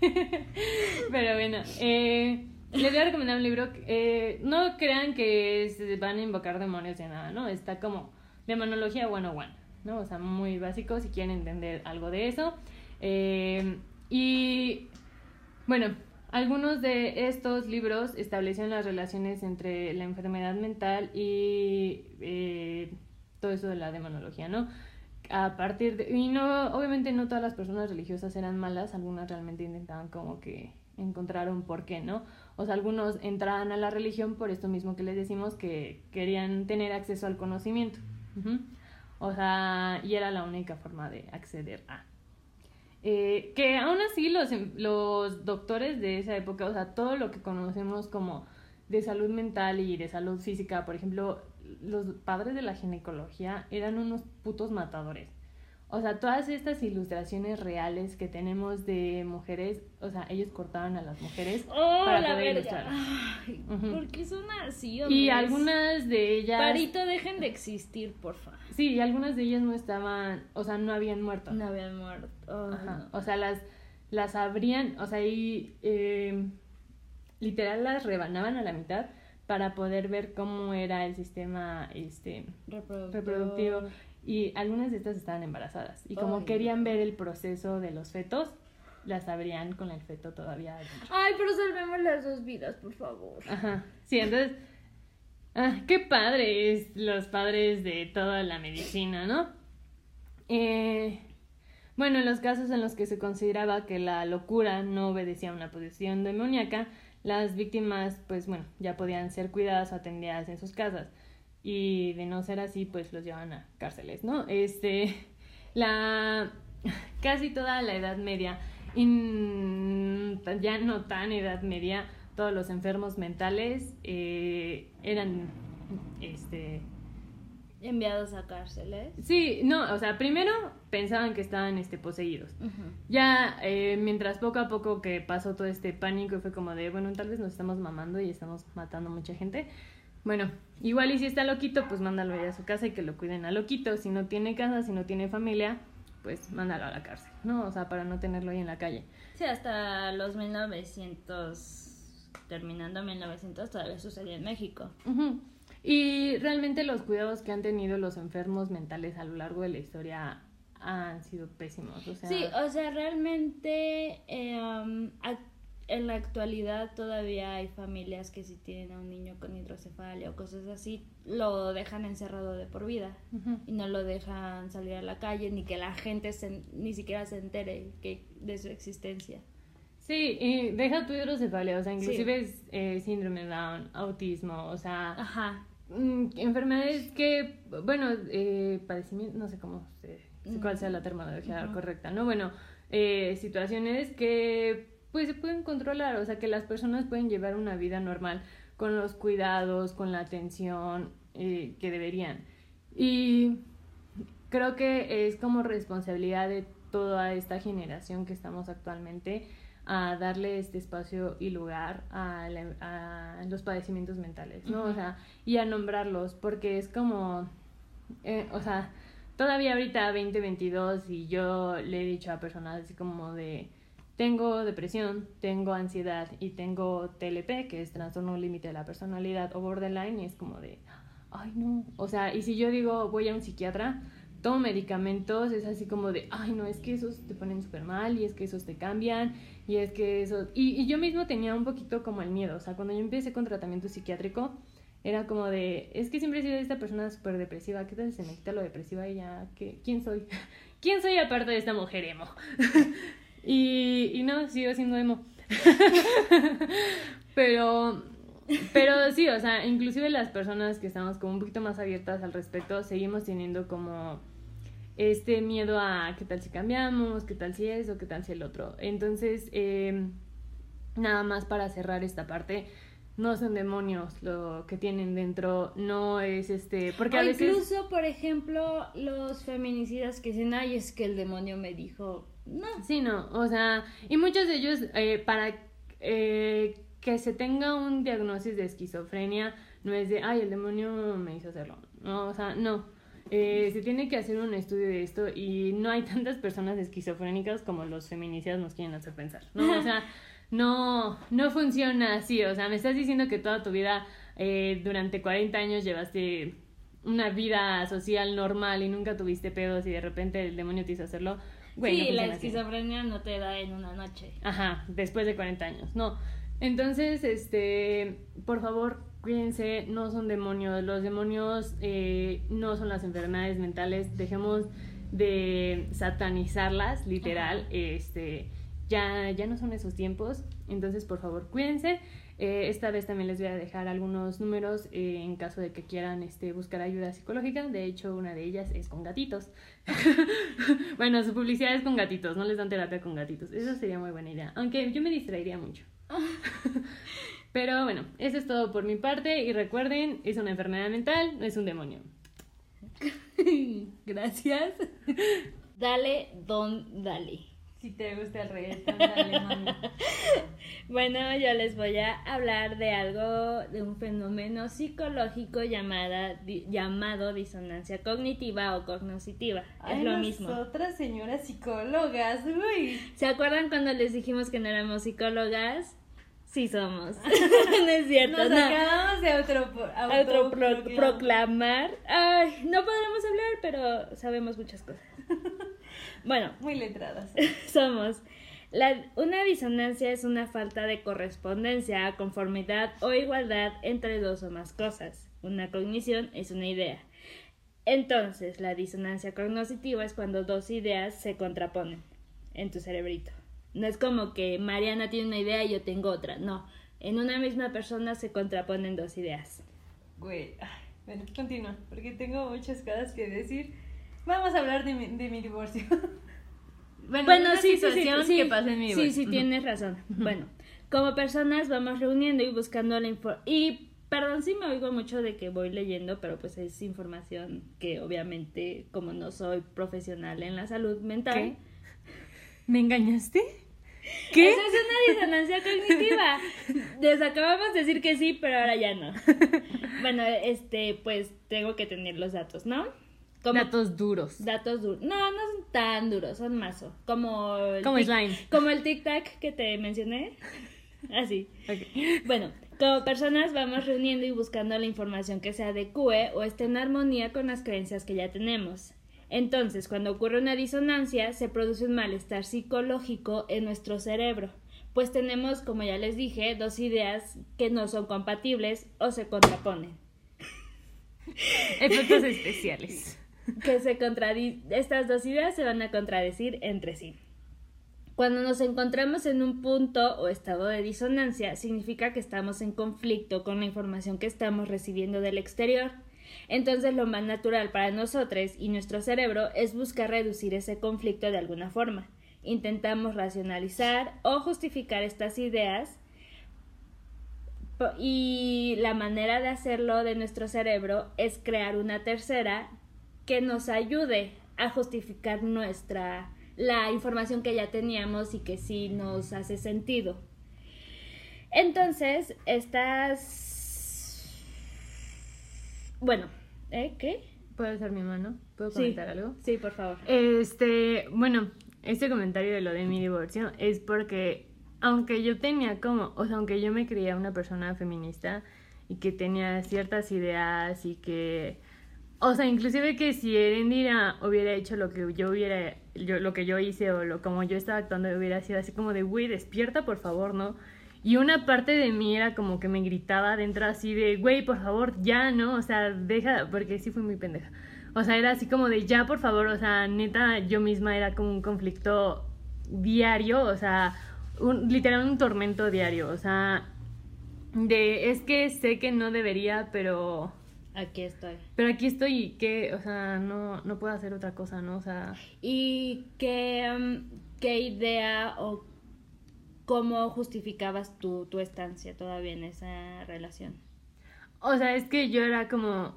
Pero bueno, eh, les voy a recomendar un libro. que, eh, no crean que se van a invocar demonios de nada, ¿no? Está como Demonología 101, ¿no? O sea, muy básico si quieren entender algo de eso. Eh, y bueno, algunos de estos libros establecen las relaciones entre la enfermedad mental y eh, todo eso de la demonología, ¿no? A partir de... Y no, obviamente no todas las personas religiosas eran malas, algunas realmente intentaban como que encontrar un porqué, ¿no? O sea, algunos entraban a la religión por esto mismo que les decimos, que querían tener acceso al conocimiento. O sea, y era la única forma de acceder a. Eh, que aún así los, los doctores de esa época, o sea, todo lo que conocemos como de salud mental y de salud física, por ejemplo, los padres de la ginecología eran unos putos matadores. O sea, todas estas ilustraciones reales que tenemos de mujeres, o sea, ellos cortaban a las mujeres ¡Oh, para la poder verga! Ay. ¿Por qué son así, Y hombres? algunas de ellas... Parito, dejen de existir, porfa. Sí, y algunas de ellas no estaban, o sea, no habían muerto. No habían muerto. Ay, Ajá. no. O sea, las, las abrían, o sea, y eh, literal las rebanaban a la mitad para poder ver cómo era el sistema este reproductivo y algunas de estas estaban embarazadas y como querían ver el proceso de los fetos las abrían con el feto todavía adentro. Ay, pero salvemos las dos vidas, por favor. Ajá. Sí, entonces ah, qué padre es los padres de toda la medicina, ¿no? Eh, bueno, en los casos en los que se consideraba que la locura no obedecía a una posesión demoníaca, las víctimas, pues bueno, ya podían ser cuidadas o atendidas en sus casas. Y de no ser así, pues los llevaban a cárceles, ¿no? Este, la, casi toda la Edad Media, ya no tan Edad Media, todos los enfermos mentales eh, eran, este... Enviados a cárceles. Sí, no, o sea, primero pensaban que estaban este, poseídos. Ya, eh, mientras poco a poco que pasó todo este pánico y fue como de, bueno, tal vez nos estamos mamando y estamos matando mucha gente. Bueno, igual y si está loquito, pues mándalo a su casa y que lo cuiden a loquito. Si no tiene casa, si no tiene familia, pues mándalo a la cárcel, ¿no? O sea, para no tenerlo ahí en la calle. Sí, hasta los 1900, terminando 1900, todavía sucedía en México. Y realmente los cuidados que han tenido los enfermos mentales a lo largo de la historia han sido pésimos. O sea... Sí, o sea, realmente eh, um, en la actualidad todavía hay familias que si tienen a un niño con hidrocefalia o cosas así, lo dejan encerrado de por vida y no lo dejan salir a la calle ni que la gente ni siquiera se entere que, de su existencia. Sí, y deja tu hidrocefalia, o sea, inclusive es eh, síndrome de Down, autismo, o sea, Ajá. Mm, enfermedades que, bueno, eh, padecimiento, no sé cómo, cuál sea la terminología correcta, ¿no? Bueno, eh, situaciones que pues se pueden controlar, o sea que las personas pueden llevar una vida normal con los cuidados, con la atención eh, que deberían. Y creo que es como responsabilidad de toda esta generación que estamos actualmente a darle este espacio y lugar a, los padecimientos mentales, ¿no? O sea, y a nombrarlos, porque es como, eh, o sea, todavía ahorita 2022 y yo le he dicho a personas así como de, tengo depresión, tengo ansiedad y tengo TLP, que es trastorno límite de la personalidad o borderline, y es como de, ay no, o sea, y si yo digo voy a un psiquiatra, tomo medicamentos, es así como de, ay no, es que esos te ponen súper mal y es que esos te cambian y es que eso, y, yo mismo tenía un poquito como el miedo, o sea, cuando yo empecé con tratamiento psiquiátrico, era como de, es que siempre he sido esta persona súper depresiva, ¿qué tal si se me quita lo depresiva y ya, ¿qué, ¿quién soy? ¿Quién soy aparte de esta mujer emo? Y no, sigo siendo emo. pero, pero sí, o sea, inclusive las personas que estamos como un poquito más abiertas al respecto, seguimos teniendo como este miedo a qué tal si cambiamos, qué tal si eso, qué tal si el otro. Entonces, eh, nada más para cerrar esta parte, no son demonios lo que tienen dentro, no es este, porque a veces... Incluso, por ejemplo, los feminicidas que dicen, ay, es que el demonio me dijo, no. Sí, no, o sea, y muchos de ellos, eh, para eh, que se tenga un diagnóstico de esquizofrenia, no es de, ay, el demonio me hizo hacerlo, no, o sea, no. Eh, se tiene que hacer un estudio de esto y no hay tantas personas esquizofrénicas como los feminicidas nos quieren hacer pensar, ¿no? O sea, no, no funciona así, o sea, me estás diciendo que toda tu vida, eh, durante 40 años llevaste una vida social normal y nunca tuviste pedos y de repente el demonio te hizo hacerlo. sí, la esquizofrenia no te da en una noche. Ajá, después de 40 años, no. Entonces, este, por favor, cuídense, no son demonios, los demonios eh, no son las enfermedades mentales, dejemos de satanizarlas, literal, este ya, ya no son esos tiempos, entonces por favor cuídense. Eh, esta vez también les voy a dejar algunos números eh, en caso de que quieran este, buscar ayuda psicológica. De hecho, una de ellas es con gatitos. bueno, su publicidad es con gatitos, no les dan terapia con gatitos. Eso sería muy buena idea, aunque yo me distraería mucho. Pero bueno, eso es todo por mi parte y recuerden, es una enfermedad mental, no es un demonio. Gracias. Dale, don, dale. Si te gusta el reggaetón, dale, mami. bueno, yo les voy a hablar de algo, de un fenómeno psicológico llamada, llamado disonancia cognitiva o cognoscitiva. es lo mismo. Otras señoras psicólogas, uy. ¿Se acuerdan cuando les dijimos que no éramos psicólogas? Sí somos. no es cierto. Nos acabamos de auto, proclamar. Ay, no podremos hablar, pero sabemos muchas cosas. Bueno. Muy letradas. Somos. La, una disonancia es una falta de correspondencia, conformidad o igualdad entre dos o más cosas. Una cognición es una idea. Entonces, la disonancia cognitiva es cuando dos ideas se contraponen en tu cerebrito. No es como que Mariana tiene una idea y yo tengo otra. No, en una misma persona se contraponen dos ideas. Güey, bueno, continúa, porque tengo muchas cosas que decir Vamos a hablar de mi, de mi divorcio. bueno, sí, situación sí, que pasa en mi divorcio. Sí, sí, tienes razón. Bueno, Como personas vamos reuniendo y buscando la información. Y perdón si me oigo mucho de que voy leyendo, pero pues es información que obviamente, como no soy profesional en la salud mental. ¿Qué? ¿Me engañaste? ¿Qué? Eso es una disonancia cognitiva. Les acabamos de decir que sí, pero ahora ya no. Bueno, este, pues tengo que tener los datos, ¿no? datos duros. Datos duros. No, no son tan duros, son mazo. Como el Como slime. Como el tic-tac que te mencioné. Así. Bueno, como personas vamos reuniendo y buscando la información que se adecue o esté en armonía con las creencias que ya tenemos. Entonces, cuando ocurre una disonancia, se produce un malestar psicológico en nuestro cerebro, pues tenemos, como ya les dije, dos ideas que no son compatibles o se contraponen. Efectos especiales. Que se Estas dos ideas se van a contradecir entre sí. Cuando nos encontramos en un punto o estado de disonancia, significa que estamos en conflicto con la información que estamos recibiendo del exterior. Entonces lo más natural para nosotros y nuestro cerebro es buscar reducir ese conflicto de alguna forma. Intentamos racionalizar o justificar estas ideas y la manera de hacerlo de nuestro cerebro es crear una tercera que nos ayude a justificar nuestra la información que ya teníamos y que sí nos hace sentido. Entonces, estas bueno, ¿eh? ¿Qué? ¿Puedo usar mi mano? ¿Puedo comentar algo? Sí, por favor. Este, bueno, este comentario de lo de mi divorcio es porque, aunque yo tenía como, o sea, aunque yo me creía una persona feminista y que tenía ciertas ideas y que, o sea, inclusive que si Erendira hubiera hecho lo que yo hubiera, yo, lo que yo hice o lo como yo estaba actuando hubiera sido así como de, güey, despierta por favor, ¿no? Y una parte de mí era como que me gritaba dentro así de, güey, por favor, ya, ¿no? O sea, deja, porque sí fui muy pendeja. O sea, era así como de, ya, por favor, o sea, neta, yo misma era como un conflicto diario, o sea, un, literal un tormento diario, o sea, de, es que sé que no debería, pero... Aquí estoy. Pero aquí estoy y que, o sea, no, no puedo hacer otra cosa, ¿no? O sea... ¿Y qué, um, qué idea o ¿Cómo justificabas tu, tu estancia todavía en esa relación? O sea, es que yo era como...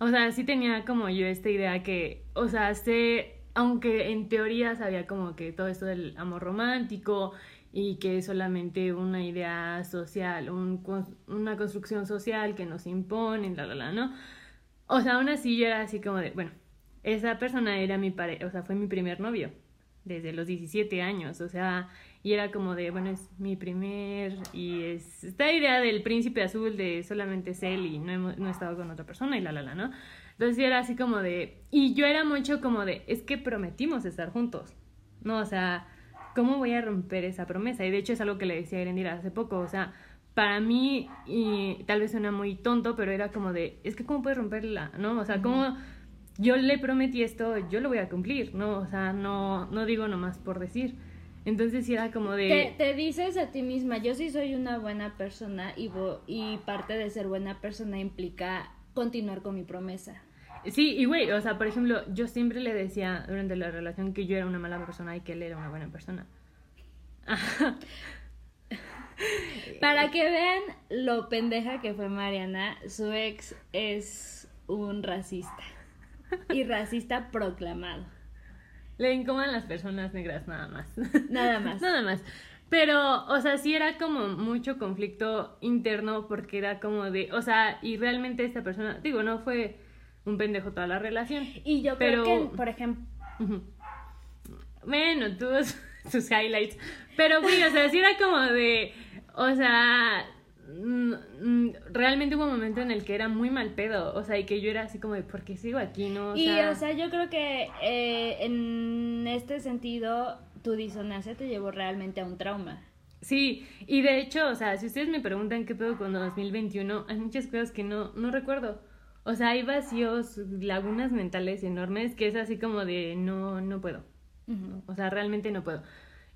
O sea, sí tenía como yo esta idea que, o sea, sé, aunque en teoría sabía como que todo esto del amor romántico y que es solamente una idea social, un, una construcción social que nos impone, la, la, la, ¿no? O sea, aún así yo era así como de, bueno, esa persona era mi pareja, o sea, fue mi primer novio desde los 17 años, o sea, y era como de, bueno, es mi primer, y es esta idea del príncipe azul de solamente es él y no, no he estado con otra persona y la, la, la, ¿no? Entonces era así como de, y yo era mucho como de, es que prometimos estar juntos, ¿no? O sea, ¿cómo voy a romper esa promesa? Y de hecho es algo que le decía a Erendira hace poco, o sea, para mí, y tal vez suena muy tonto, pero era como de, es que ¿cómo puedes romperla? ¿No? O sea, ¿cómo yo le prometí esto, yo lo voy a cumplir, ¿no? O sea, no, no digo nomás por decir. Entonces era como de... Te, dices a ti misma, yo sí soy una buena persona y, y parte de ser buena persona implica continuar con mi promesa. Sí, y güey, o sea, por ejemplo, yo siempre le decía durante la relación que yo era una mala persona y que él era una buena persona. Para que vean lo pendeja que fue Mariana, su ex es un racista. Y racista proclamado. Le incomodan las personas negras nada más. Nada más. nada más. Pero, o sea, sí era como mucho conflicto interno porque era como de, o sea, y realmente esta persona, digo, no fue un pendejo toda la relación. Y yo creo que, por ejemplo... Bueno, tuvo sus highlights. Pero, güey, o sea, sí era como de, o sea, realmente hubo un momento en el que era muy mal pedo, o sea, y que yo era así como de, ¿por qué sigo aquí, no? y, o sea, yo creo que eh, en este sentido, tu disonancia te llevó realmente a un trauma. Sí, y de hecho, o sea, si ustedes me preguntan qué pedo con 2021, hay muchas cosas que no, no recuerdo. O sea, hay vacíos, lagunas mentales enormes que es así como de, no, no puedo. O sea, realmente no puedo.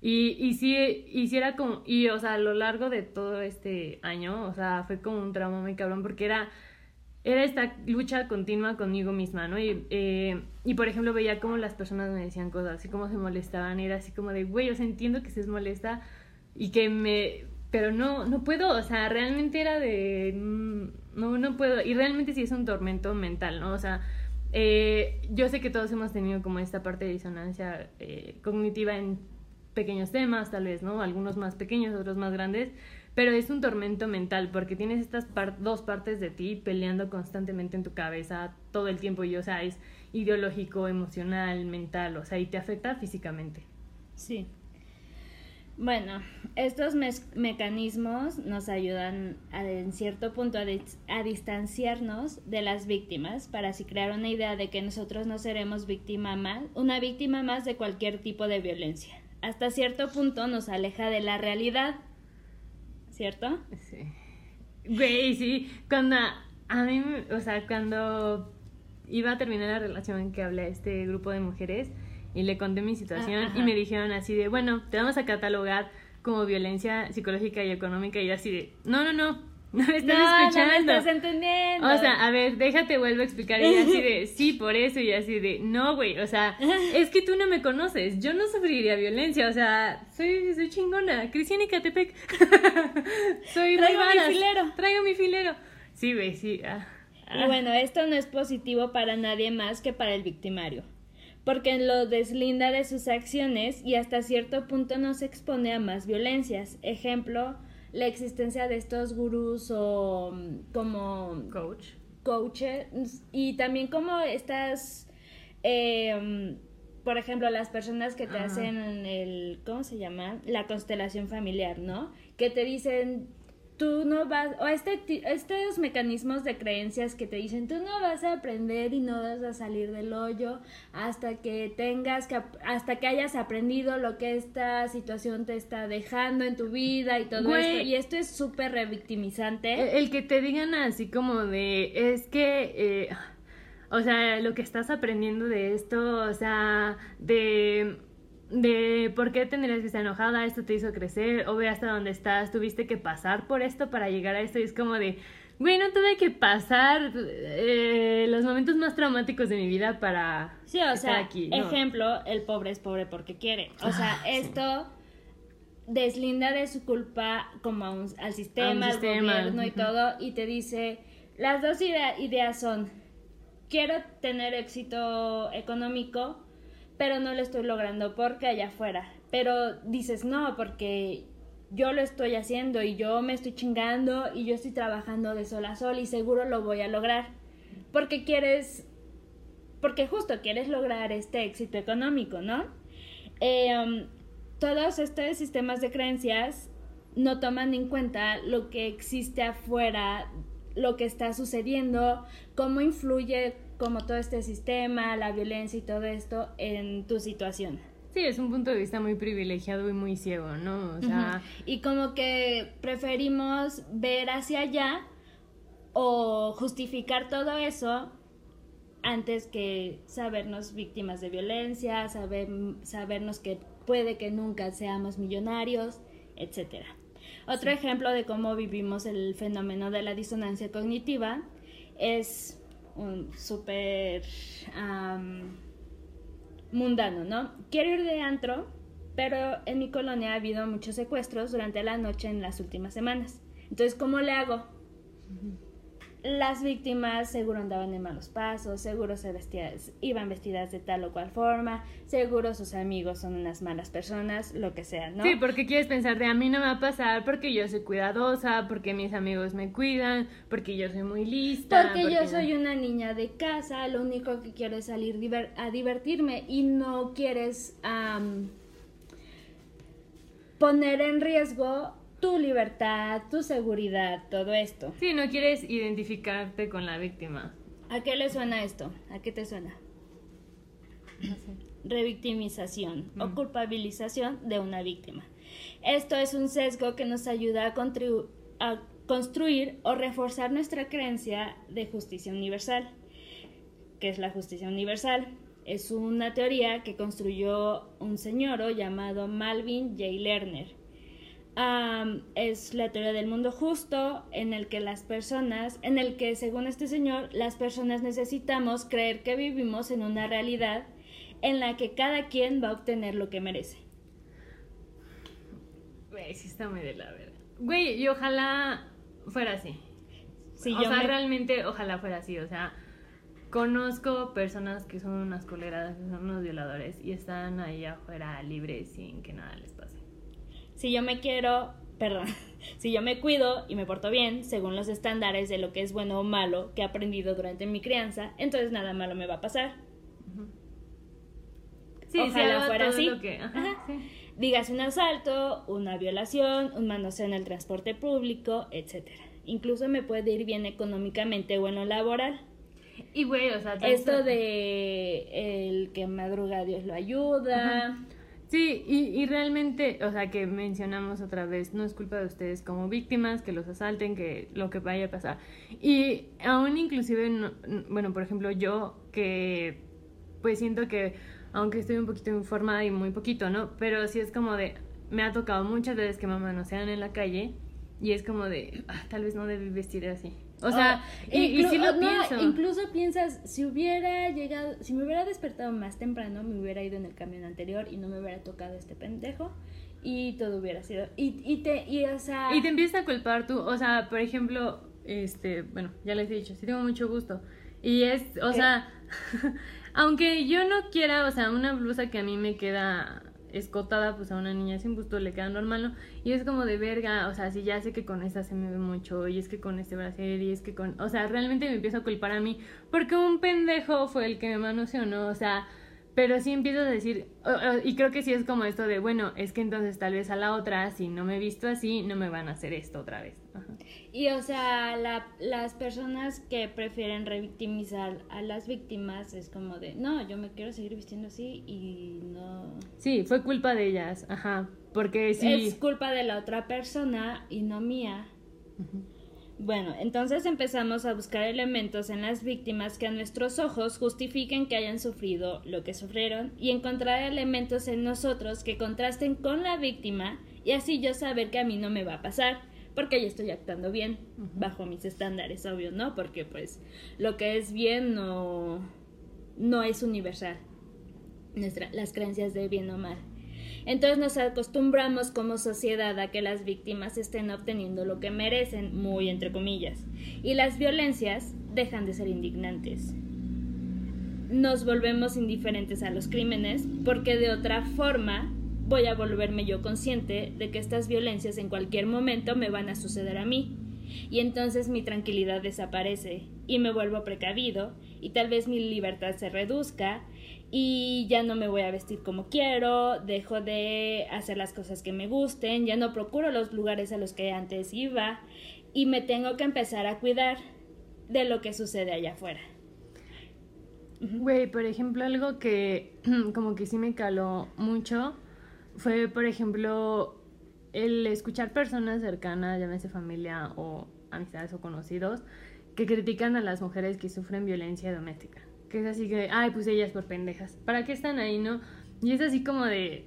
Y, y sí, hiciera como, y o sea, a lo largo de todo este año, o sea, fue como un trauma muy cabrón porque era, era esta lucha continua conmigo misma, ¿no? Y, eh, y por ejemplo, veía como las personas me decían cosas, así como se molestaban, era así como de, güey, o sea, entiendo que se molesta, y que me, pero no, no puedo, o sea, realmente era de, mm, no, no puedo, y realmente sí es un tormento mental, ¿no? O sea, eh, yo sé que todos hemos tenido como esta parte de disonancia eh, cognitiva en pequeños temas, tal vez, ¿no? Algunos más pequeños, otros más grandes, pero es un tormento mental porque tienes estas dos partes de ti peleando constantemente en tu cabeza todo el tiempo y, o sea, es ideológico, emocional, mental, o sea, y te afecta físicamente. Sí. Bueno, estos mecanismos nos ayudan en cierto punto a, distanciarnos de las víctimas para así crear una idea de que nosotros no seremos víctima más, una víctima más de cualquier tipo de violencia. Hasta cierto punto nos aleja de la realidad, ¿cierto? Sí. Güey, sí, cuando a mí, o sea, cuando iba a terminar la relación en que hablé a este grupo de mujeres, y le conté mi situación ah, y me dijeron así de, bueno, te vamos a catalogar como violencia psicológica y económica y así de, no, no, no, no me estás escuchando. No me estás entendiendo. O sea, a ver, déjate vuelvo a explicar. Y así de, sí, por eso. Y así de, no, güey. O sea, es que tú no me conoces. Yo no sufriría violencia. O sea, soy, soy chingona. Cristian y Catepec. soy Traigo mi filero. Traigo mi filero. Sí, güey, sí. Ah, y bueno, esto no es positivo para nadie más que para el victimario porque lo deslinda de sus acciones y hasta cierto punto nos expone a más violencias. Ejemplo, la existencia de estos gurús o mm, como coach. coaches y también como estas em, por ejemplo las personas que te hacen el cómo se llama la constelación familiar no que te dicen tú no vas, o este, estos mecanismos de creencias que te dicen, tú no vas a aprender y no vas a salir del hoyo hasta que tengas que, hasta que hayas aprendido lo que esta situación te está dejando en tu vida y todo esto. Y esto es súper revictimizante. El, que te digan así como de, es que... Eh, o sea, lo que estás aprendiendo de esto, o sea, de de por qué tendrías que estar enojada, esto te hizo crecer, o ve hasta dónde estás, tuviste que pasar por esto para llegar a esto, y es como de, güey, no tuve que pasar eh, los momentos más traumáticos de mi vida para sí, o sea, aquí. Ejemplo, el pobre es pobre porque quiere. O sea, ah, esto deslinda de su culpa como al sistema, al gobierno y todo, y te dice, las dos ideas son, quiero tener éxito económico, pero no lo estoy logrando porque allá afuera. Pero dices, no, porque yo lo estoy haciendo y yo me estoy chingando y yo estoy trabajando de sol a sol y seguro lo voy a lograr. Porque quieres, porque justo quieres lograr este éxito económico, ¿no? Um, todos estos sistemas de creencias no toman en cuenta lo que existe afuera, lo que está sucediendo, cómo influye como todo este sistema, la violencia y todo esto en tu situación. Sí, es un punto de vista muy privilegiado y muy ciego, ¿no? O sea... Y como que preferimos ver hacia allá o justificar todo eso antes que sabernos víctimas de violencia, saber, sabernos que puede que nunca seamos millonarios, etc. Otro ejemplo de cómo vivimos el fenómeno de la disonancia cognitiva es un súper mundano, ¿no? Quiero ir de antro, pero en mi colonia ha habido muchos secuestros durante la noche en las últimas semanas. Entonces, ¿cómo le hago? Las víctimas seguro andaban en malos pasos, seguro se vestían, iban vestidas de tal o cual forma, seguro sus amigos son unas malas personas, lo que sea, ¿no? Sí, porque quieres pensar de a mí no me va a pasar porque yo soy cuidadosa, porque mis amigos me cuidan, porque yo soy muy lista. Porque, yo soy una niña de casa, lo único que quiero es salir a divertirme y no quieres poner en riesgo tu libertad, tu seguridad, todo esto. Sí, no quieres identificarte con la víctima. ¿A qué le suena esto? ¿A qué te suena? Revictimización o mm. culpabilización de una víctima. Esto es un sesgo que nos ayuda a, a construir o reforzar nuestra creencia de justicia universal. ¿Qué es la justicia universal? Es una teoría que construyó un señor llamado Malvin J. Lerner es la teoría del mundo justo en el que las personas, en el que según este señor, las personas necesitamos creer que vivimos en una realidad en la que cada quien va a obtener lo que merece. Güey, sí está muy de la verdad. Güey, y ojalá fuera así. O yo sea, me- realmente ojalá fuera así. O sea, conozco personas que son unas coleras, que son unos violadores y están ahí afuera libres sin que nada les pase. Si yo me quiero, perdón, si yo me cuido y me porto bien, según los estándares de lo que es bueno o malo que he aprendido durante mi crianza, entonces nada malo me va a pasar. Sí, Ojalá fuera así. que- ajá, Ajá. sí. Dígase un asalto, una violación, un manoseo en el transporte público, etcétera. Incluso me puede ir bien económicamente o en lo laboral. Y güey, o sea, Esto de el que madruga Dios lo ayuda. Sí, y, y realmente, o sea, que mencionamos otra vez, no es culpa de ustedes como víctimas, que los asalten, que lo que vaya a pasar. Y aún inclusive, no- bueno, por ejemplo, yo que pues siento que, aunque estoy un poquito informada y muy poquito, ¿no? Pero sí es como de, me ha tocado muchas veces que mamá no sean en la calle y es como de, "Ah, tal vez no debí vestir así. O sea, Oh, y, sí lo no, pienso. Incluso piensas, si hubiera llegado, si me hubiera despertado más temprano, me hubiera ido en el camión anterior y no me hubiera tocado este pendejo y todo hubiera sido. Y, y te, y o sea. Y te empiezas a culpar tú, o sea, por ejemplo, este, bueno, ya les he dicho, sí tengo mucho gusto. Y es, o ¿Qué? sea, aunque yo no quiera, o sea, una blusa que a mí me queda escotada, pues a una niña sin busto le queda normal, ¿no? Y es como de verga, o sea, si ya sé que con esta se me ve mucho, y es que con este brasier, y es que con, o sea, realmente me empiezo a culpar a mí, porque un pendejo fue el que me manoseó, ¿no? O sea, pero sí empiezo a decir, y creo que sí es como esto de, bueno, es que entonces tal vez a la otra, si no me he visto así, no me van a hacer esto otra vez. Ajá. Y o sea, la- las personas que prefieren revictimizar a las víctimas es como de, no, yo me quiero seguir vistiendo así y no. Sí, fue culpa de ellas, ajá, porque sí. Es culpa de la otra persona y no mía. Bueno, entonces empezamos a buscar elementos en las víctimas que a nuestros ojos justifiquen que hayan sufrido lo que sufrieron y encontrar elementos en nosotros que contrasten con la víctima y así yo saber que a mí no me va a pasar porque yo estoy actuando bien bajo mis estándares, obvio, ¿no? Porque pues lo que es bien no, no es universal. Nuestra, las creencias de bien o mal. Entonces nos acostumbramos como sociedad a que las víctimas estén obteniendo lo que merecen, muy entre comillas, y las violencias dejan de ser indignantes. Nos volvemos indiferentes a los crímenes porque de otra forma voy a volverme yo consciente de que estas violencias en cualquier momento me van a suceder a mí. Y entonces mi tranquilidad desaparece y me vuelvo precavido y tal vez mi libertad se reduzca y ya no me voy a vestir como quiero, dejo de hacer las cosas que me gusten, ya no procuro los lugares a los que antes iba y me tengo que empezar a cuidar de lo que sucede allá afuera. Güey, por ejemplo, algo que como que sí me caló mucho fue, por ejemplo, el escuchar personas cercanas, llámese familia o amistades o conocidos, que critican a las mujeres que sufren violencia doméstica. Que es así que, ay, pues ellas por pendejas. ¿Para qué están ahí, no? Y es así como de,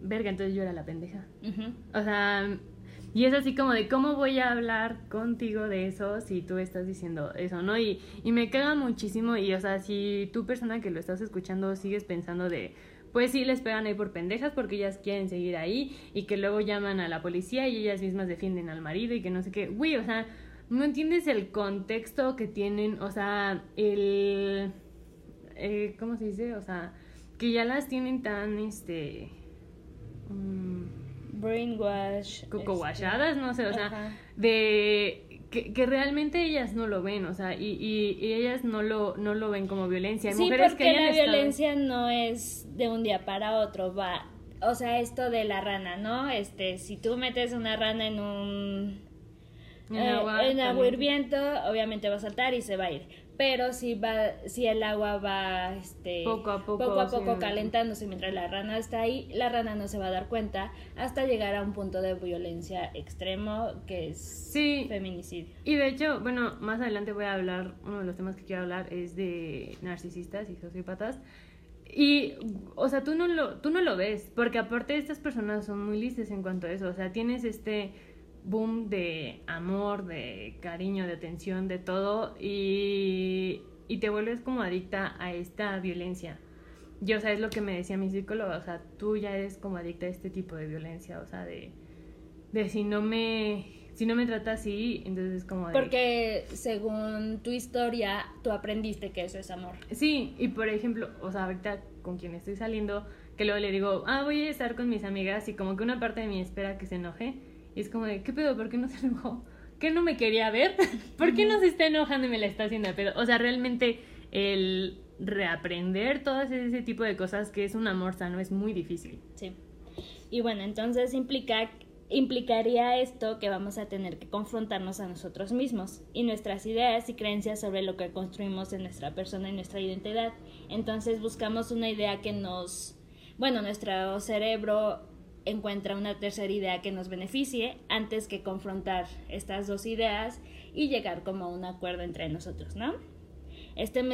verga, entonces yo era la pendeja. Ujú. O sea, y es así como de cómo voy a hablar contigo de eso si tú estás diciendo eso, ¿no? Y, y me caga muchísimo y, o sea, si tú persona que lo estás escuchando sigues pensando de, pues sí, les pegan ahí por pendejas porque ellas quieren seguir ahí y que luego llaman a la policía y ellas mismas defienden al marido y que no sé qué, güey, o sea, no entiendes el contexto que tienen, o sea, el, eh, ¿cómo se dice? O sea, que ya las tienen tan, este... mm, Brainwash. coco este, no sé, o sea, ajá. de que, que realmente ellas no lo ven, o sea, y, y, y ellas no lo, no lo ven como violencia. Hay Sí, mujeres porque que la estado- violencia no es de un día para otro, va. O sea, esto de la rana, ¿no? Este, si tú metes una rana en un En eh, agua en agua hirviendo, obviamente va a saltar y se va a ir. Pero si va, si el agua va, este, Poco a poco, poco, a poco sí. calentándose mientras la rana está ahí, la rana no se va a dar cuenta hasta llegar a un punto de violencia extremo que es Sí. feminicidio. Y de hecho, bueno, más adelante voy a hablar, uno de los temas que quiero hablar es de narcisistas y sociópatas. Y, o sea, tú no lo, tú no lo ves, porque aparte estas personas son muy listas en cuanto a eso. O sea, tienes este boom de amor, de cariño, de atención, de todo, y, y te vuelves como adicta a esta violencia. Yo, o sea, es lo que me decía mi psicóloga, o sea, tú ya eres como adicta a este tipo de violencia, o sea, de, de si no me si no me trata así, entonces es como de... Porque según tu historia, tú aprendiste que eso es amor. Sí, y por ejemplo, o sea, ahorita con quien estoy saliendo, que luego le digo, ah, voy a estar con mis amigas y como que una parte de mí espera que se enoje. Y es como de, ¿qué pedo? ¿Por qué no se enojó? ¿Qué no me quería ver? ¿Por qué no se está enojando y me la está haciendo de pedo? O sea, realmente el reaprender todas ese tipo de cosas que es un amor sano es muy difícil. Sí. Y bueno, entonces implica implicaría esto que vamos a tener que confrontarnos a nosotros mismos y nuestras ideas y creencias sobre lo que construimos en nuestra persona y nuestra identidad. Entonces buscamos una idea que nos, bueno, nuestro cerebro encuentra una tercera idea que nos beneficie antes que confrontar estas dos ideas y llegar como a un acuerdo entre nosotros, ¿no? Este,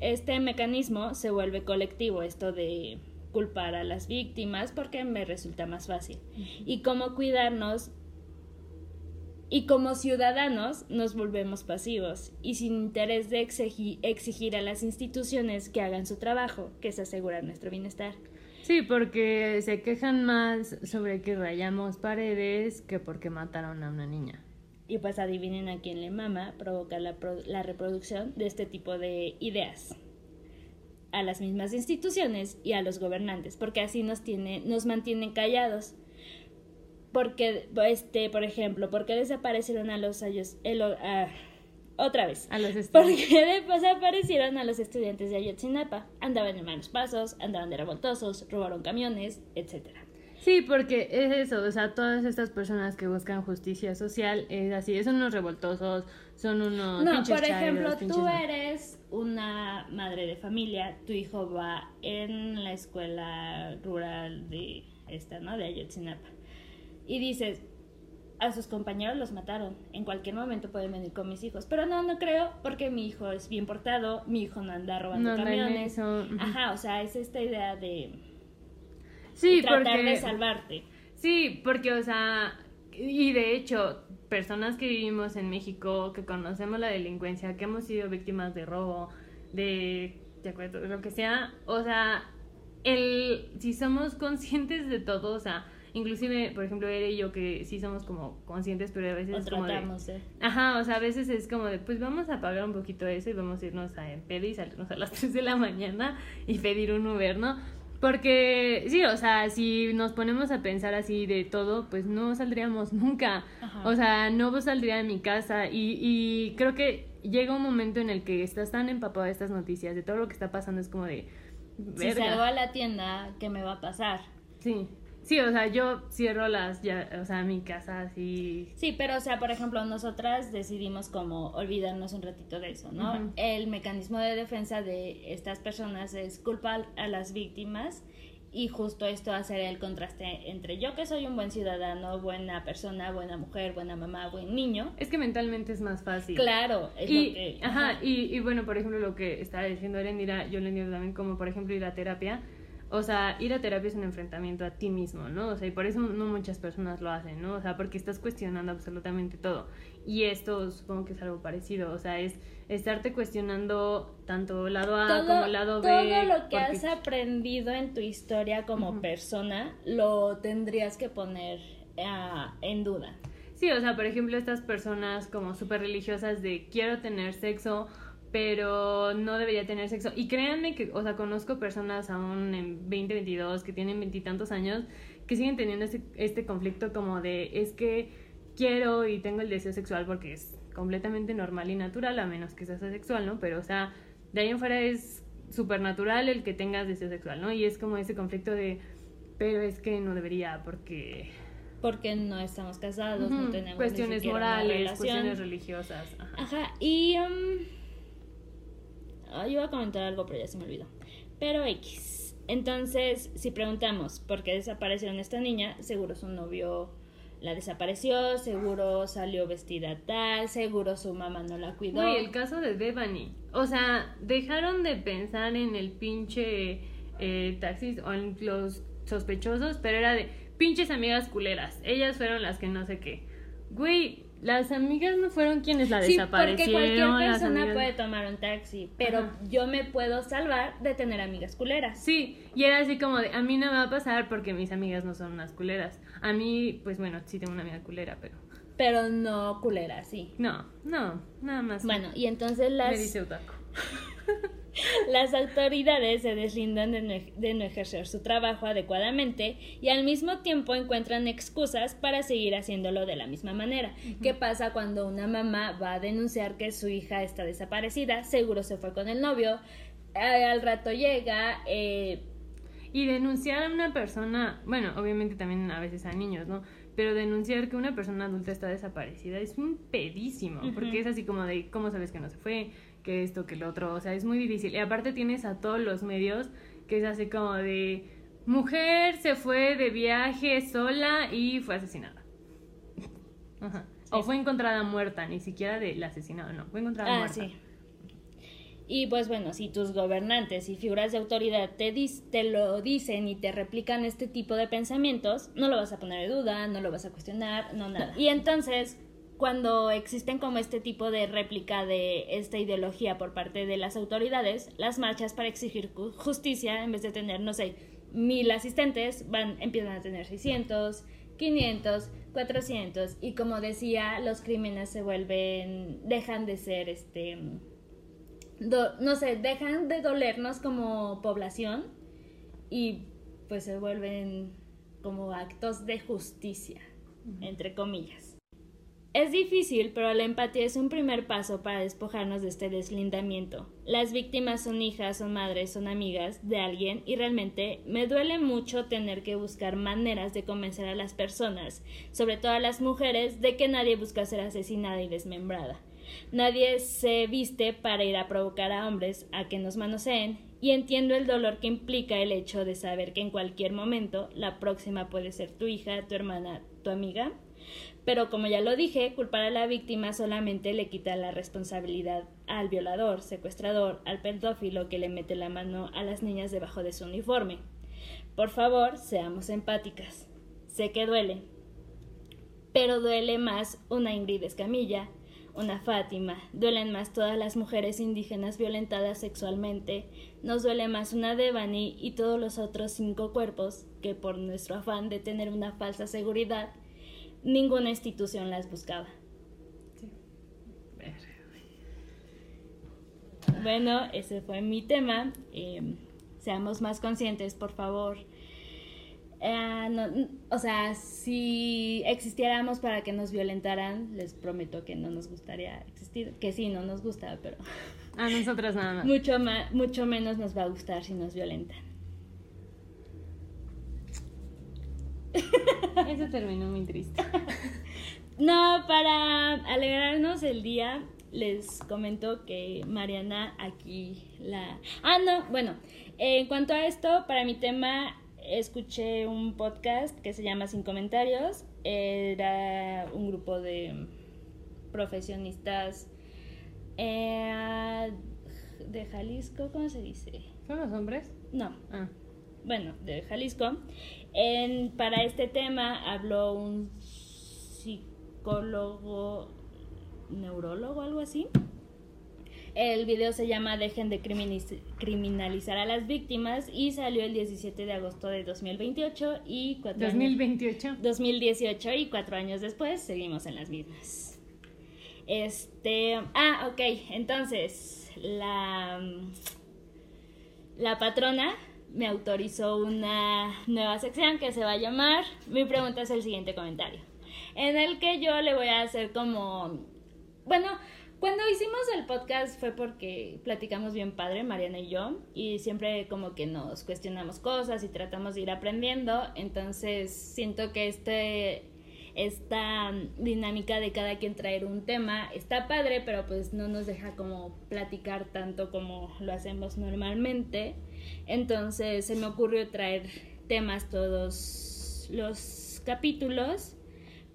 este mecanismo se vuelve colectivo, esto de culpar a las víctimas porque me resulta más fácil. Y cómo cuidarnos y como ciudadanos nos volvemos pasivos y sin interés de exigir, a las instituciones que hagan su trabajo, que es asegurar nuestro bienestar. Sí, porque se quejan más sobre que rayamos paredes que porque mataron a una niña. Y pues adivinen a quién le mama provoca la, la reproducción de este tipo de ideas a las mismas instituciones y a los gobernantes, porque así nos, tiene, nos mantienen callados. Porque, este, por ejemplo, ¿por qué desaparecieron a los años, otra vez. A los ¿Por qué desaparecieron a los estudiantes de Ayotzinapa? Andaban en malos pasos, andaban de revoltosos, robaron camiones, etcétera. Sí, porque es eso, o sea, todas estas personas que buscan justicia social, es así, son unos revoltosos, son unos... No, por ejemplo, tú eres una madre de familia, tu hijo va en la escuela rural de esta, ¿no? De Ayotzinapa. Y dices, a sus compañeros los mataron. En cualquier momento pueden venir con mis hijos. Pero no, no creo, porque mi hijo es bien portado, mi hijo no anda robando camiones. Ajá, o sea, es esta idea de Sí, tratar de salvarte. Sí, porque, o sea, y de hecho, personas que vivimos en México, que conocemos la delincuencia, que hemos sido víctimas de robo, de, de acuerdo, lo que sea, o sea, el, si somos conscientes de todo, o sea, inclusive, por ejemplo, él y yo que sí somos como conscientes, pero a veces es como de, Ajá, o sea, a veces es como de, pues vamos a pagar un poquito eso y vamos a irnos a pedir y salirnos a las 3 de la mañana y pedir un Uber, ¿no? Porque sí, o sea, si nos ponemos a pensar así de todo, pues no saldríamos nunca. O sea, no saldría de mi casa y, y creo que llega un momento en el que estás tan empapado de estas noticias, de todo lo que está pasando, es como de... Si salgo a la tienda, ¿qué me va a pasar? Sí. Sí, o sea, yo cierro las, ya, o sea, mi casa así. Sí, pero o sea, por ejemplo, nosotras decidimos como olvidarnos un ratito de eso, ¿no? El mecanismo de defensa de estas personas es culpar a las víctimas y justo esto hacer el contraste entre yo que soy un buen ciudadano, buena persona, buena mujer, buena mamá, buen niño. Es que mentalmente es más fácil. Claro, es y, lo que... Ajá, Y, y bueno, por ejemplo, lo que estaba diciendo Erendira, yo le entiendo también como, por ejemplo, ir a terapia o sea, ir a terapia es un enfrentamiento a ti mismo, ¿no? O sea, y por eso no muchas personas lo hacen, ¿no? O sea, porque estás cuestionando absolutamente todo. Y esto supongo que es algo parecido, o sea, es estarte cuestionando tanto lado A como lado B. Todo lo que has aprendido en tu historia como persona lo tendrías que poner uh, en duda. Sí, o sea, por ejemplo, estas personas como súper religiosas de quiero tener sexo pero no debería tener sexo. Y créanme que, o sea, conozco personas aún en 2022 que tienen veintitantos años que siguen teniendo este, este conflicto como de es que quiero y tengo el deseo sexual porque es completamente normal y natural, a menos que seas asexual, ¿no? Pero, o sea, de ahí en fuera es súper natural el que tengas deseo sexual, ¿no? Y es como ese conflicto de, pero es que no debería porque... Porque no estamos casados, no tenemos cuestiones morales, cuestiones religiosas. Ajá, y... Um, yo iba a comentar algo, pero ya se me olvidó. Pero X. Entonces, si preguntamos por qué desapareció esta niña, seguro su novio la desapareció, seguro salió vestida tal, seguro su mamá no la cuidó. Uy, el caso de Devani. O sea, dejaron de pensar en el pinche eh, taxis o en los sospechosos, pero era de pinches amigas culeras. Ellas fueron las que no sé qué. Güey, las amigas no fueron quienes la Sí, desaparecieron. porque cualquier persona amigas- puede tomar un taxi, pero Ajá. yo me puedo salvar de tener amigas culeras. Sí, y era así como de, a mí no me va a pasar porque mis amigas no son unas culeras. A mí, pues bueno, sí tengo una amiga culera, pero... Pero no culeras, sí. No, no, nada más. Bueno, y entonces las... Me dice Otaku. Las autoridades se deslindan de no, de no ejercer su trabajo adecuadamente y al mismo tiempo encuentran excusas para seguir haciéndolo de la misma manera. ¿Qué pasa cuando una mamá va a denunciar que su hija está desaparecida? Seguro se fue con el novio. eh, al rato llega, eh, Y denunciar a una persona, bueno, obviamente también a veces a niños, ¿no? Pero denunciar que una persona adulta está desaparecida es un pedísimo, porque es así como de, ¿cómo sabes que no se fue? Que esto, que lo otro, o sea, es muy difícil. Y aparte tienes a todos los medios que es así como de, mujer se fue de viaje sola y fue asesinada. Ajá. O fue encontrada muerta, ni siquiera de la asesinada, no, fue encontrada Ah, muerta. sí. Y pues bueno, si tus gobernantes y figuras de autoridad te, dis- te lo dicen y te replican este tipo de pensamientos, no lo vas a poner en duda, no lo vas a cuestionar, no nada. Y entonces, cuando existen como este tipo de réplica de esta ideología por parte de las autoridades, las marchas para exigir ju- justicia, en vez de tener, no sé, mil asistentes, van, empiezan a tener 600, 500, 400 y como decía, los crímenes se vuelven, dejan de ser este do- no sé, dejan de dolernos como población y pues se vuelven como actos de justicia, entre comillas. Es difícil, pero la empatía es un primer paso para despojarnos de este deslindamiento. Las víctimas son hijas, son madres, son amigas de alguien y realmente me duele mucho tener que buscar maneras de convencer a las personas, sobre todo a las mujeres, de que nadie busca ser asesinada y desmembrada. Nadie se viste para ir a provocar a hombres a que nos manoseen y entiendo el dolor que implica el hecho de saber que en cualquier momento la próxima puede ser tu hija, tu hermana, tu amiga. Pero como ya lo dije, culpar a la víctima solamente le quita la responsabilidad al violador, secuestrador, al pedófilo que le mete la mano a las niñas debajo de su uniforme. Por favor, seamos empáticas. Sé que duele, pero duele más una Ingrid Escamilla, una Fátima, duelen más todas las mujeres indígenas violentadas sexualmente, nos duele más una Devani y todos los otros cinco cuerpos que por nuestro afán de tener una falsa seguridad, ninguna institución las buscaba. Bueno, ese fue mi tema. Eh, seamos más conscientes, por favor. Eh, no- o sea, si existiéramos para que nos violentaran, les prometo que no nos gustaría existir. Que sí, no nos gusta, pero A nosotras nada más. mucho, ma- mucho menos nos va a gustar si nos violentan. Eso terminó muy triste. No, para alegrarnos el día, les comento que Mariana aquí la... Ah, no, bueno, eh, en cuanto a esto, para mi tema escuché un podcast que se llama Sin Comentarios. Era un grupo de profesionistas eh, de Jalisco, ¿cómo se dice? ¿Son los hombres? No, Ah. bueno, de Jalisco. En, para este tema habló un psicólogo, neurólogo, algo así. El video se llama Dejen de criminalizar a las víctimas y salió el 17 de agosto de 2028 y cuatro años- 2028. 2018 y cuatro años después seguimos en las mismas. Este, ah, ok, entonces la la patrona me autorizó una nueva sección que se va a llamar Mi pregunta es el siguiente comentario, en el que yo le voy a hacer como bueno, cuando hicimos el podcast fue porque platicamos bien padre, Mariana y yo, y siempre como que nos cuestionamos cosas y tratamos de ir aprendiendo, entonces siento que este esta dinámica de cada quien traer un tema está padre, pero pues no nos deja como platicar tanto como lo hacemos normalmente. Entonces se me ocurrió traer temas todos los capítulos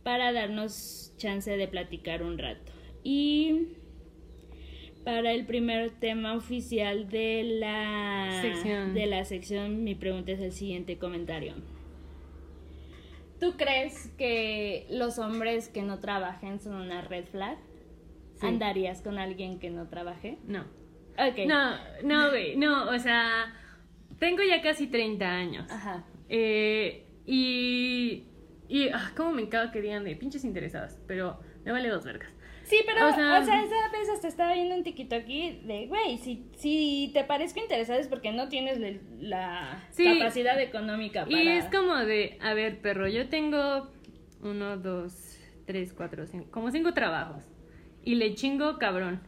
para darnos chance de platicar un rato. Y para el primer tema oficial de la Sección. de la sección, mi pregunta es el siguiente comentario. ¿Tú crees que los hombres que no trabajen son una red flag? Sí. ¿Andarías con alguien que no trabaje? No. Ok. No, no, güey, no, o sea, tengo ya casi 30 años. Ajá. Eh, y. Y. Ah, cómo me encanta que digan de pinches interesadas, pero me vale dos vergas. Sí, pero, o O sea, esa vez hasta estaba viendo un tiquito aquí de, güey, si, si te parezco interesado es porque no tienes le- la Sí. capacidad económica para... Y es como de, a ver, perro, yo tengo uno, dos, tres, cuatro, cinco, como cinco trabajos. Y le chingo cabrón.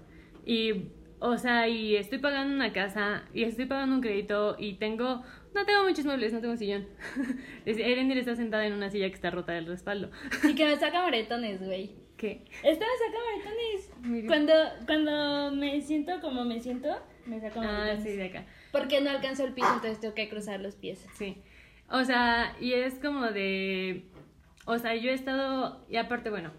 Y, o sea, y estoy pagando una casa, y estoy pagando un crédito, y tengo, no tengo muchos muebles, no tengo sillón. Erendir está sentada en una silla que está rota del respaldo. Y que me saca moretones, güey. ¿Qué? Esta me saca moretones. Cuando, cuando me siento como me siento, me saca Ah, moretones. sí, de acá. Porque no alcanzo el piso, entonces tengo que cruzar los pies. Sí. O sea, y es como de. O sea, yo he estado. Y aparte, bueno,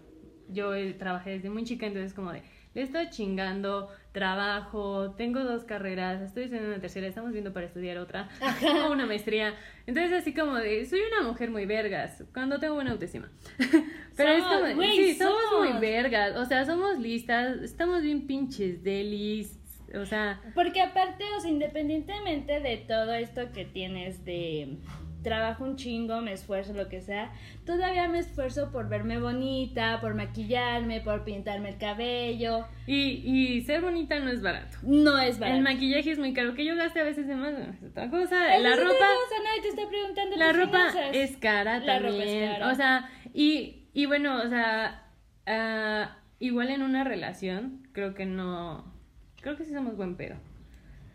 yo eh, trabajé desde muy chica, entonces, como de. Le estoy chingando, trabajo, tengo dos carreras, estoy estudiando una tercera, estamos viendo para estudiar otra, o una maestría. Entonces, así como de. Soy una mujer muy vergas, cuando tengo buena autoestima. Pero es Somos, como. de, güey, sí, somos somos. muy vergas. O sea, somos listas, estamos bien pinches delis. O sea. Porque aparte, o sea, independientemente de todo esto que tienes de trabajo un chingo, me esfuerzo, lo que sea, todavía me esfuerzo por verme bonita, por maquillarme, por pintarme el cabello. Y, y ser bonita no es barato. No es barato. El maquillaje es muy caro, que yo gaste a veces de más, es otra cosa. La ropa, cosa, nadie te está preguntando la ropa finanzas. es cara La ropa es también. cara. O sea, y, y bueno, o sea, ah, igual en una relación, creo que no, creo que sí somos buen pedo.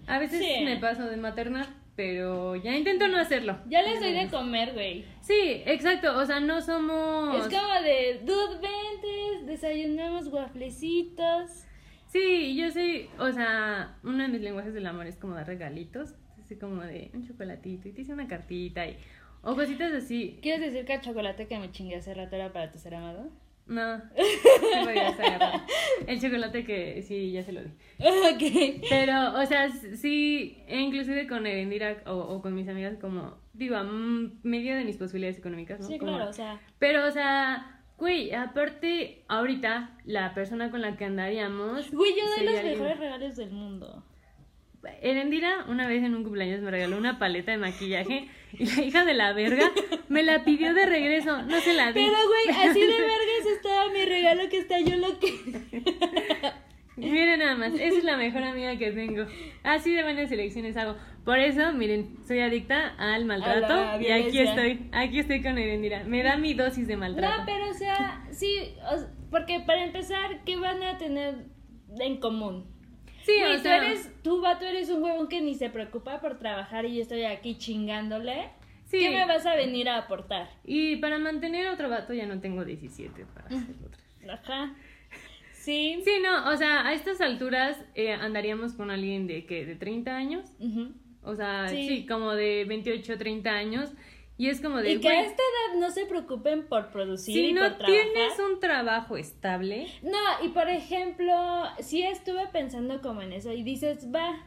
A veces Sí. me paso de maternar, pero ya intento no hacerlo. Ya les doy de comer, güey. Sí, exacto, o sea, no somos... Es como de, dude, vente, desayunamos guaflecitos. Sí, yo soy, o sea, uno de mis lenguajes del amor es como dar regalitos, así como de un chocolatito y te hice una cartita y o cositas así. ¿Quieres decir que el chocolate que me chingué hace rato era para tu ser amado? No, no podía agarrar. El chocolate que sí, ya se lo di. ok. Pero, o sea, sí, e inclusive con Erendira o, o con mis amigas como, digo, a medio de mis posibilidades económicas, ¿no? Sí, Como- claro, o sea. Pero, o sea, güey, aparte, ahorita, la persona con la que andaríamos... Güey, yo doy los alguien- mejores regalos del mundo. Erendira una vez en un cumpleaños me regaló una paleta de maquillaje y la hija de la verga me la pidió de regreso, no se la di. Pero, güey, así de vergas estaba mi regalo que está yo lo que. Miren nada más, esa es la mejor amiga que tengo. Así de buenas elecciones hago. Por eso, miren, soy adicta al maltrato y aquí estoy, aquí estoy con Erendira. Me da mi dosis de No, maltrato. pero, o sea, sí, porque para empezar, ¿qué van a tener en común? Sí, o tú eres, tú, vato, eres un huevón que ni se preocupa por trabajar y yo estoy aquí chingándole. Sí. ¿Qué me vas a venir a aportar? y para mantener otro vato ya no tengo 17 para hacer otro. Ajá. Sí. Sí, no, o sea, a estas alturas eh, andaríamos con alguien de que de 30 años. O sea, Sí. sí. como de 28, 30 años. Y es como de, Y que a esta edad no se preocupen por producir si y no por trabajar. tienes un trabajo estable, No, y por ejemplo, sí estuve pensando como en eso y dices, va,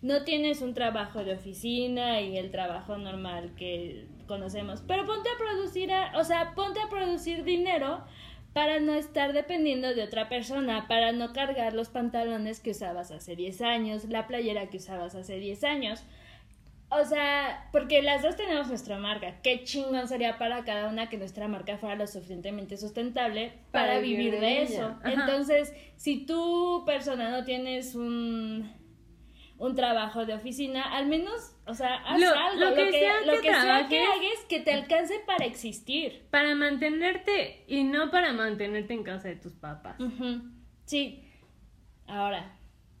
no tienes un trabajo de oficina y el trabajo normal que conocemos, pero ponte a producir, a- o sea, ponte a producir dinero para no estar dependiendo de otra persona, para no cargar los pantalones que usabas hace 10 años, la playera que usabas hace 10 años. O sea, porque las dos tenemos nuestra marca. Qué chingón sería para cada una que nuestra marca fuera lo suficientemente sustentable para, Para vivir vivir de, eso. Ajá. Entonces, si tú, persona, no tienes un, un trabajo de oficina, al menos, o sea, haz Lo- algo. lo que sea lo que que sea que hagas que te alcance para existir. para mantenerte y no para mantenerte en casa de tus papás. Sí. Ahora,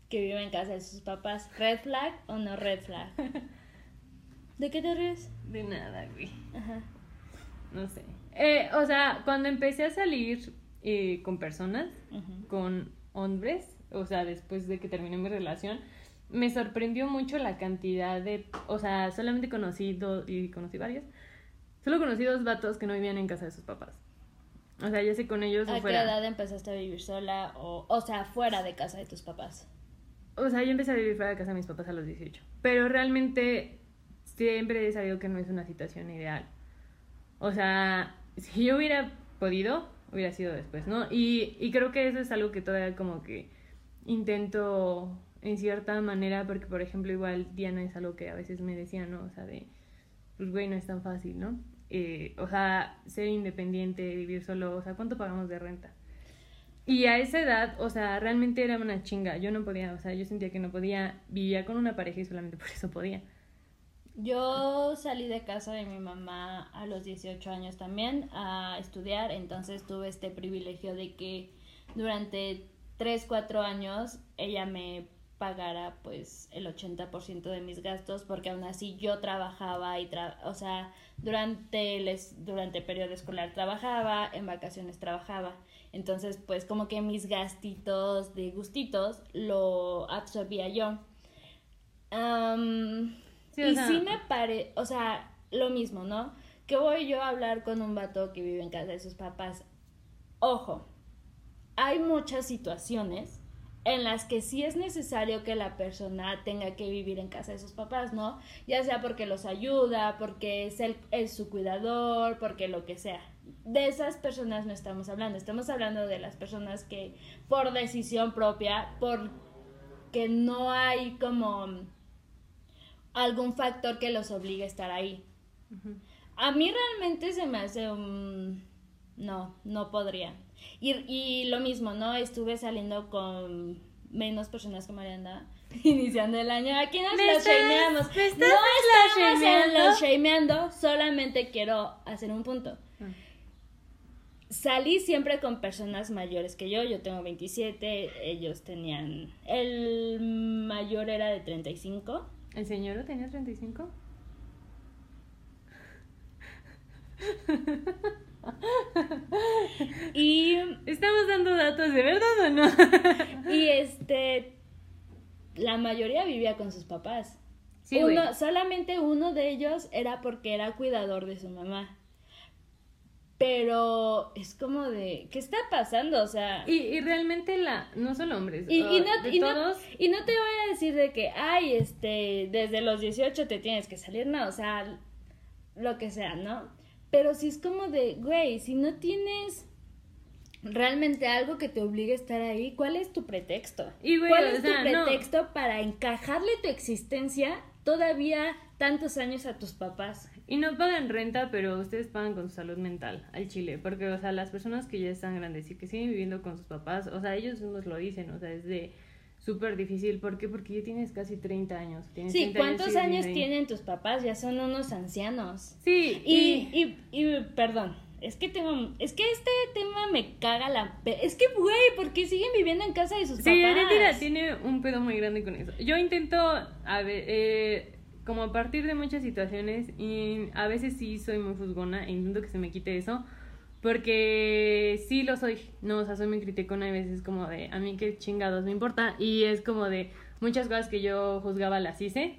que vive en casa de sus papás, ¿red flag o no red flag? ¿De qué te ríes? De nada, güey. Ajá. No sé. Eh, o sea, cuando empecé a salir eh, con personas, con hombres, o sea, después de que terminé mi relación, me sorprendió mucho la cantidad de, o sea, solamente conocí dos, y conocí varios, solo conocí dos vatos que no vivían en casa de sus papás. O sea, ya sé con ellos o ¿A qué fuera. edad empezaste a vivir sola o, o sea, fuera de casa de tus papás? O sea, yo empecé a vivir fuera de casa de mis papás a los 18. Pero realmente siempre he sabido que no es una situación ideal. O sea, si yo hubiera podido, hubiera sido después, ¿no? Y, y creo que eso es algo que todavía como que intento en cierta manera, porque por ejemplo igual Diana es algo que a veces me decía, ¿no? O sea, de, pues güey, no es tan fácil, ¿no? Eh, o sea, ser independiente, vivir solo, o sea, ¿cuánto pagamos de renta? Y a esa edad, o sea, realmente era una chinga, yo no podía, o sea, yo sentía que no podía, vivía con una pareja y solamente por eso podía. Yo salí de casa de mi mamá a los 18 años también a estudiar, entonces tuve este privilegio de que durante 3, 4 años ella me pagara pues el 80% de mis gastos porque aún así yo trabajaba y o sea durante el durante el periodo escolar trabajaba en vacaciones trabajaba. Entonces pues como que mis gastitos de gustitos lo absorbía yo y sí me pare, o sea, lo mismo, ¿no? Que voy yo a hablar con un vato que vive en casa de sus papás. Ojo, hay muchas situaciones en las que sí es necesario que la persona tenga que vivir en casa de sus papás, ¿no? Ya sea porque los ayuda, porque es, el, es su cuidador, porque lo que sea. De esas personas no estamos hablando, estamos hablando de las personas que por decisión propia, porque no hay como algún factor que los obligue a estar ahí. A mí realmente se me hace un... No, no podría. Y, y lo mismo, ¿no? Estuve saliendo con menos personas que Mariana iniciando el año. Aquí nos lo shameamos. no estamos en los shameando, solamente quiero hacer un punto. Ah. Salí siempre con personas mayores que yo, yo tengo 27, ellos tenían, el mayor era de 35 ¿El señor tenía 35? y estamos dando datos de verdad o no y este la mayoría vivía con sus papás. Sí, solamente uno de ellos era porque era cuidador de su mamá pero es como de, ¿qué está pasando? O sea... Y, y realmente la, no son hombres, y, y, no, y, no, y no te voy a decir de que, ay, este, desde los 18 te tienes que salir, no, o sea, lo que sea, ¿no? Pero si es como de, güey, si no tienes realmente algo que te obligue a estar ahí, ¿cuál es tu pretexto? Y ¿Cuál es tu pretexto para encajarle tu existencia todavía tantos años a tus papás? Y no pagan renta, pero ustedes pagan con su salud mental al Chile, porque, o sea, las personas que ya están grandes y que siguen viviendo con sus papás, o sea, ellos nos lo dicen, o sea, es de súper difícil. ¿Por qué? Porque ya tienes casi 30 años. sí, ¿cuántos años, tienen tus papás? Ya son unos ancianos. Sí. Y, y, y, perdón, es que tengo, es que este tema me caga la... Es que, güey, ¿por qué siguen viviendo en casa de sus papás? Sí, tiene un pedo muy grande con eso. Yo intento, a ver, eh como a partir de muchas situaciones y a veces sí soy muy fusgona e intento que se me quite eso porque sí lo soy, no, o sea, soy muy criticona y a veces como de a mí qué chingados me importa y es como de muchas cosas que yo juzgaba las hice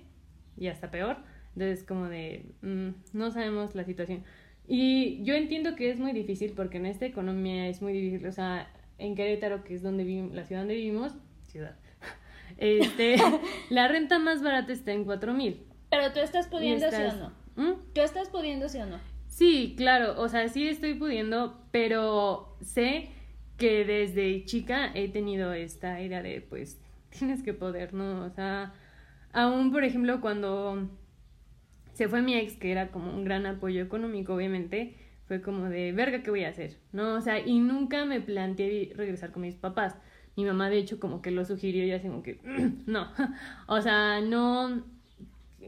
y hasta peor, entonces como de mm, no sabemos la situación. Y yo entiendo que es muy difícil porque en esta economía es muy difícil, o sea, en Querétaro, que es donde vivimos, la ciudad donde vivimos, ciudad, este, la renta más barata está en cuatro mil. Pero tú estás pudiendo, sí o no. ¿Mm? ¿Tú estás pudiendo, sí o no? Sí, claro, o sea, sí estoy pudiendo, pero sé que desde chica he tenido esta idea de, pues, tienes que poder, ¿no? O sea, aún, por ejemplo, cuando se fue mi ex, que era como un gran apoyo económico, obviamente, fue como de, verga, ¿qué voy a hacer? ¿No? O sea, y nunca me planteé regresar con mis papás. Mi mamá, de hecho, como que lo sugirió y así como que, no, o sea, no,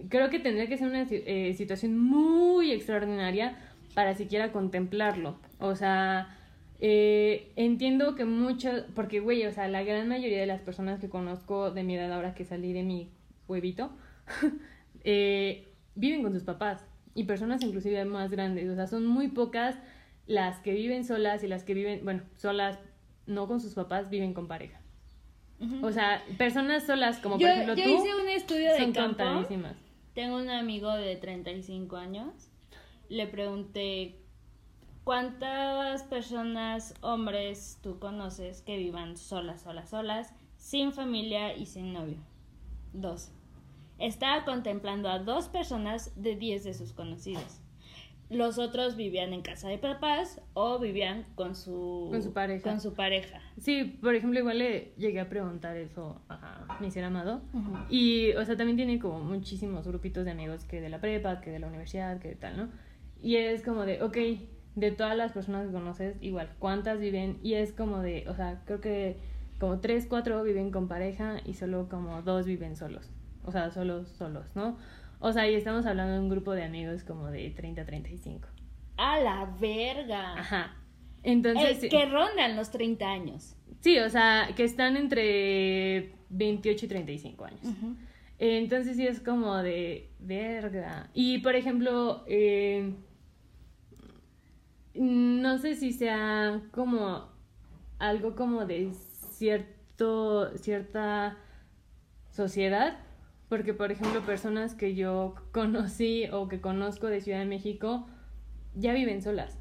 creo que tendría que ser una eh, situación muy extraordinaria para siquiera contemplarlo. O sea, eh, entiendo que mucho, porque güey, o sea, la gran mayoría de las personas que conozco de mi edad ahora que salí de mi huevito, eh, viven con sus papás y personas inclusive más grandes. O sea, son muy pocas las que viven solas y las que viven, bueno, solas, no con sus papás, viven con pareja. O sea, personas solas como por ejemplo yo hice un estudio de campo. Tengo un amigo de 35 años. Le pregunté, ¿cuántas personas, hombres, tú conoces que vivan solas, solas, solas, sin familia y sin novio? Dos. Estaba contemplando a dos personas de 10 de sus conocidos. Los otros vivían en casa de papás o vivían con su, Con su pareja. Con su pareja. Sí, por ejemplo, igual le llegué a preguntar eso a mi ser amado. Y, o sea, también tiene como muchísimos grupitos de amigos que de la prepa, que de la universidad, que de tal, ¿no? Y es como de, ok, de todas las personas que conoces, igual, ¿cuántas viven? Y es como de, o sea, creo que como tres, cuatro viven con pareja y solo como dos viven solos. O sea, solos, solos, ¿no? O sea, y estamos hablando de un grupo de amigos como de 30, 35. ¡A la verga! Ajá. Entonces... Que rondan los 30 años. Sí, o sea, que están entre 28 y 35 años. Entonces sí es como de verga. Y por ejemplo, eh, no sé si sea como algo como de cierto, cierta sociedad, porque por ejemplo personas que yo conocí o que conozco de Ciudad de México ya viven solas.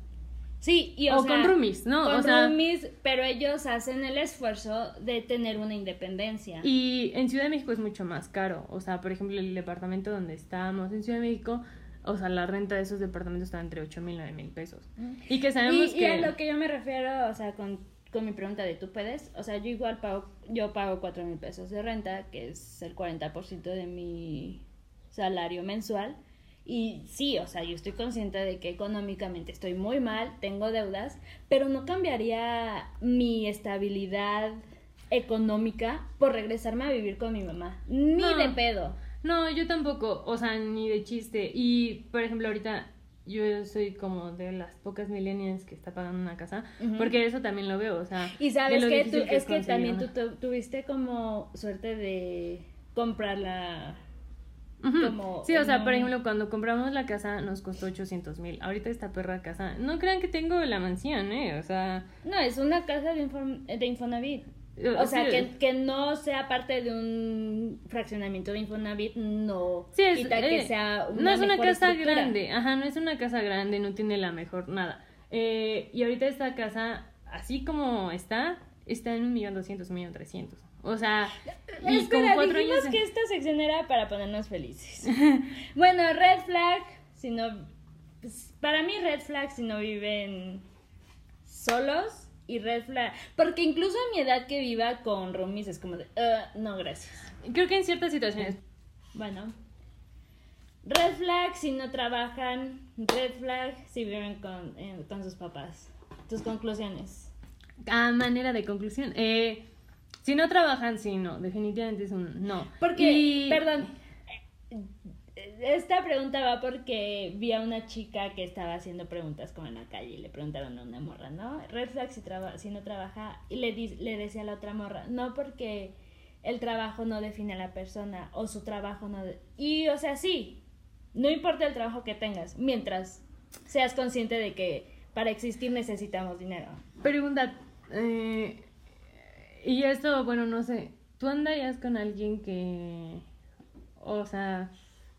Sí, y o, con roomies, ¿no? Con o sea, roomies, pero ellos hacen el esfuerzo de tener una independencia. Y en Ciudad de México es mucho más caro. O sea, por ejemplo, el departamento donde estábamos en Ciudad de México, o sea, la renta de esos departamentos está entre 8 mil y 9 mil pesos. Y que sabemos y, que... Y a lo que yo me refiero, o sea, con, con mi pregunta de tú puedes, o sea, yo igual pago, yo pago 4 mil pesos de renta, que es el 40% de mi salario mensual. Y sí, o sea, yo estoy consciente de que económicamente estoy muy mal, tengo deudas, pero no cambiaría mi estabilidad económica por regresarme a vivir con mi mamá. Ni No. de pedo. No, yo tampoco, o sea, ni de chiste. Y, por ejemplo, ahorita yo soy como de las pocas millennials que está pagando una casa, porque eso también lo veo, o sea... Y sabes que, tú, es que también una. tú tu- tuviste como suerte de comprarla. Ujú. como Sí, o sea, por ejemplo, cuando compramos la casa nos costó 800 mil. Ahorita esta perra casa, no crean que tengo la mansión, ¿eh? O sea... No, es una casa de, inform- de Infonavit. O sea, sí, que, que no sea parte de un fraccionamiento de Infonavit, no Sí, es, quita que eh, sea una no es una casa estructura. grande, ajá, no es una casa grande, no tiene la mejor nada. Eh, y ahorita esta casa, así como está, está en un millón doscientos, un millón trescientos. O sea, y Espera, con cuatro dijimos años. que esta sección era para ponernos felices. bueno, red flag, si no... pues, para mí red flag si no viven solos y red flag... Porque incluso a mi edad que viva con roomies es como de... "Uh, no, gracias. Creo que en ciertas situaciones. Bueno. Red flag si no trabajan. Red flag si viven con, eh, con sus papás. Tus conclusiones. A manera de conclusión, eh, si no trabajan, sí, no, definitivamente es un no. Porque, Y- perdón, esta pregunta va porque vi a una chica que estaba haciendo preguntas como en la calle y le preguntaron a una morra, ¿no? Red flag si, si no trabaja y le, di- le decía a la otra morra, no porque el trabajo no define a la persona o su trabajo no... Y, o sea, sí, no importa el trabajo que tengas, mientras seas consciente de que para existir necesitamos dinero. Pregunta, eh, y esto, bueno, no sé, ¿tú andarías con alguien que, o sea,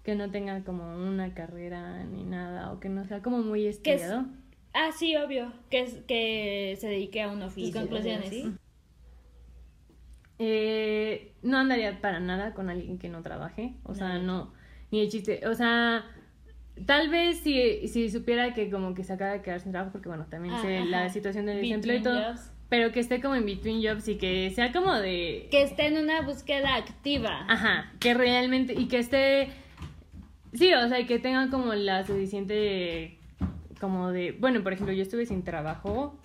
que no tenga como una carrera ni nada, o que no sea como muy Que es- estudiado? Ah, sí, obvio, que, es, que se dedique a un oficio. conclusiones. ¿sí? Eh, no andaría para nada con alguien que no trabaje, o sea, No. ni de chiste, o sea, tal vez si, si supiera que como que se acaba de quedar sin trabajo, porque bueno, también Ah, sé la ajá. situación del desempleo y todo, jobs. pero que esté como en between jobs y que sea como de... Que esté en una búsqueda activa. Ajá, que realmente, y que esté, sí, o sea, y que tenga como la suficiente, como de, bueno, por ejemplo, yo estuve sin trabajo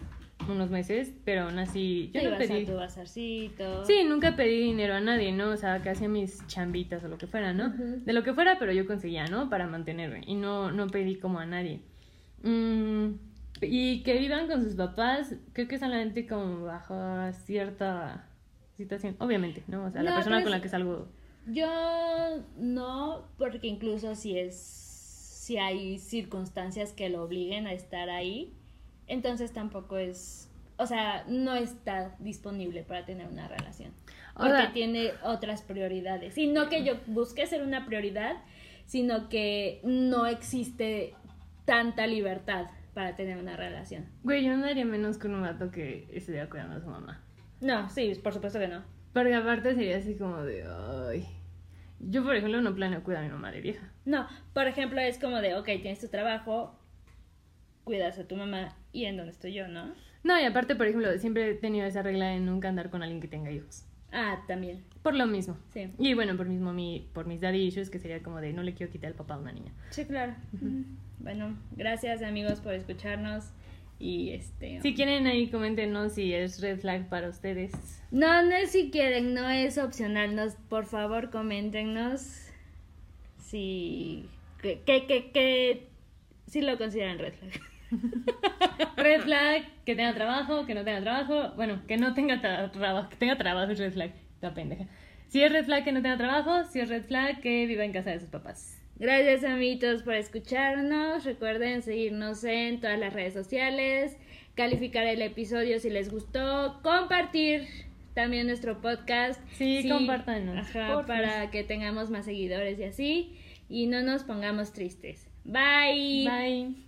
unos meses, pero aún así, yo Te no ibas pedí, a tu bazarcito. sí, nunca pedí dinero a nadie, ¿no? O sea, que hacía mis chambitas o lo que fuera, ¿no? De lo que fuera, pero yo conseguía, ¿no? Para mantenerme, y no, no pedí como a nadie. Mm, y que vivan con sus papás, creo que solamente como bajo cierta situación, obviamente, ¿no? O sea, la persona con la que salgo Yo no, porque incluso si es, si hay circunstancias que lo obliguen a estar ahí, entonces tampoco es, o sea, no está disponible para tener una relación. Porque tiene otras prioridades. Y no que yo busque ser una prioridad, sino que no existe tanta libertad para tener una relación. Güey, yo no daría menos con un gato que estuviera cuidando a su mamá. No, sí, por supuesto que no. Porque aparte sería así como de, ay. Yo, por ejemplo, no planeo cuidar a mi mamá de vieja. No, por ejemplo, es como de, ok, tienes tu trabajo, cuidas a tu mamá y en dónde estoy yo, ¿no? No, y aparte, por ejemplo, siempre he tenido esa regla de nunca andar con alguien que tenga hijos. Ah, también. Por lo mismo. Sí. Y bueno, por mismo mi, por mis daddy issues, que sería como de no le quiero quitar el papá a una niña. Sí, claro. Bueno, gracias amigos por escucharnos y este... Si quieren ahí coméntenos si es red flag para ustedes. No, no es si quieren, no es opcional. Nos, por favor, coméntenos si... que, que, que, que si lo consideran red flag. Red flag, que tenga trabajo, que no tenga trabajo. Bueno, que no tenga tra- trabajo, que tenga trabajo es red flag. La pendeja. Si es red flag que no tenga trabajo, si es red flag que viva en casa de sus papás. Gracias amiguitos por escucharnos. Recuerden seguirnos en todas las redes sociales, calificar el episodio si les gustó, compartir también nuestro podcast. Sí, compártanos, Ajá, para que tengamos más seguidores y así y no nos pongamos tristes. Bye. Bye.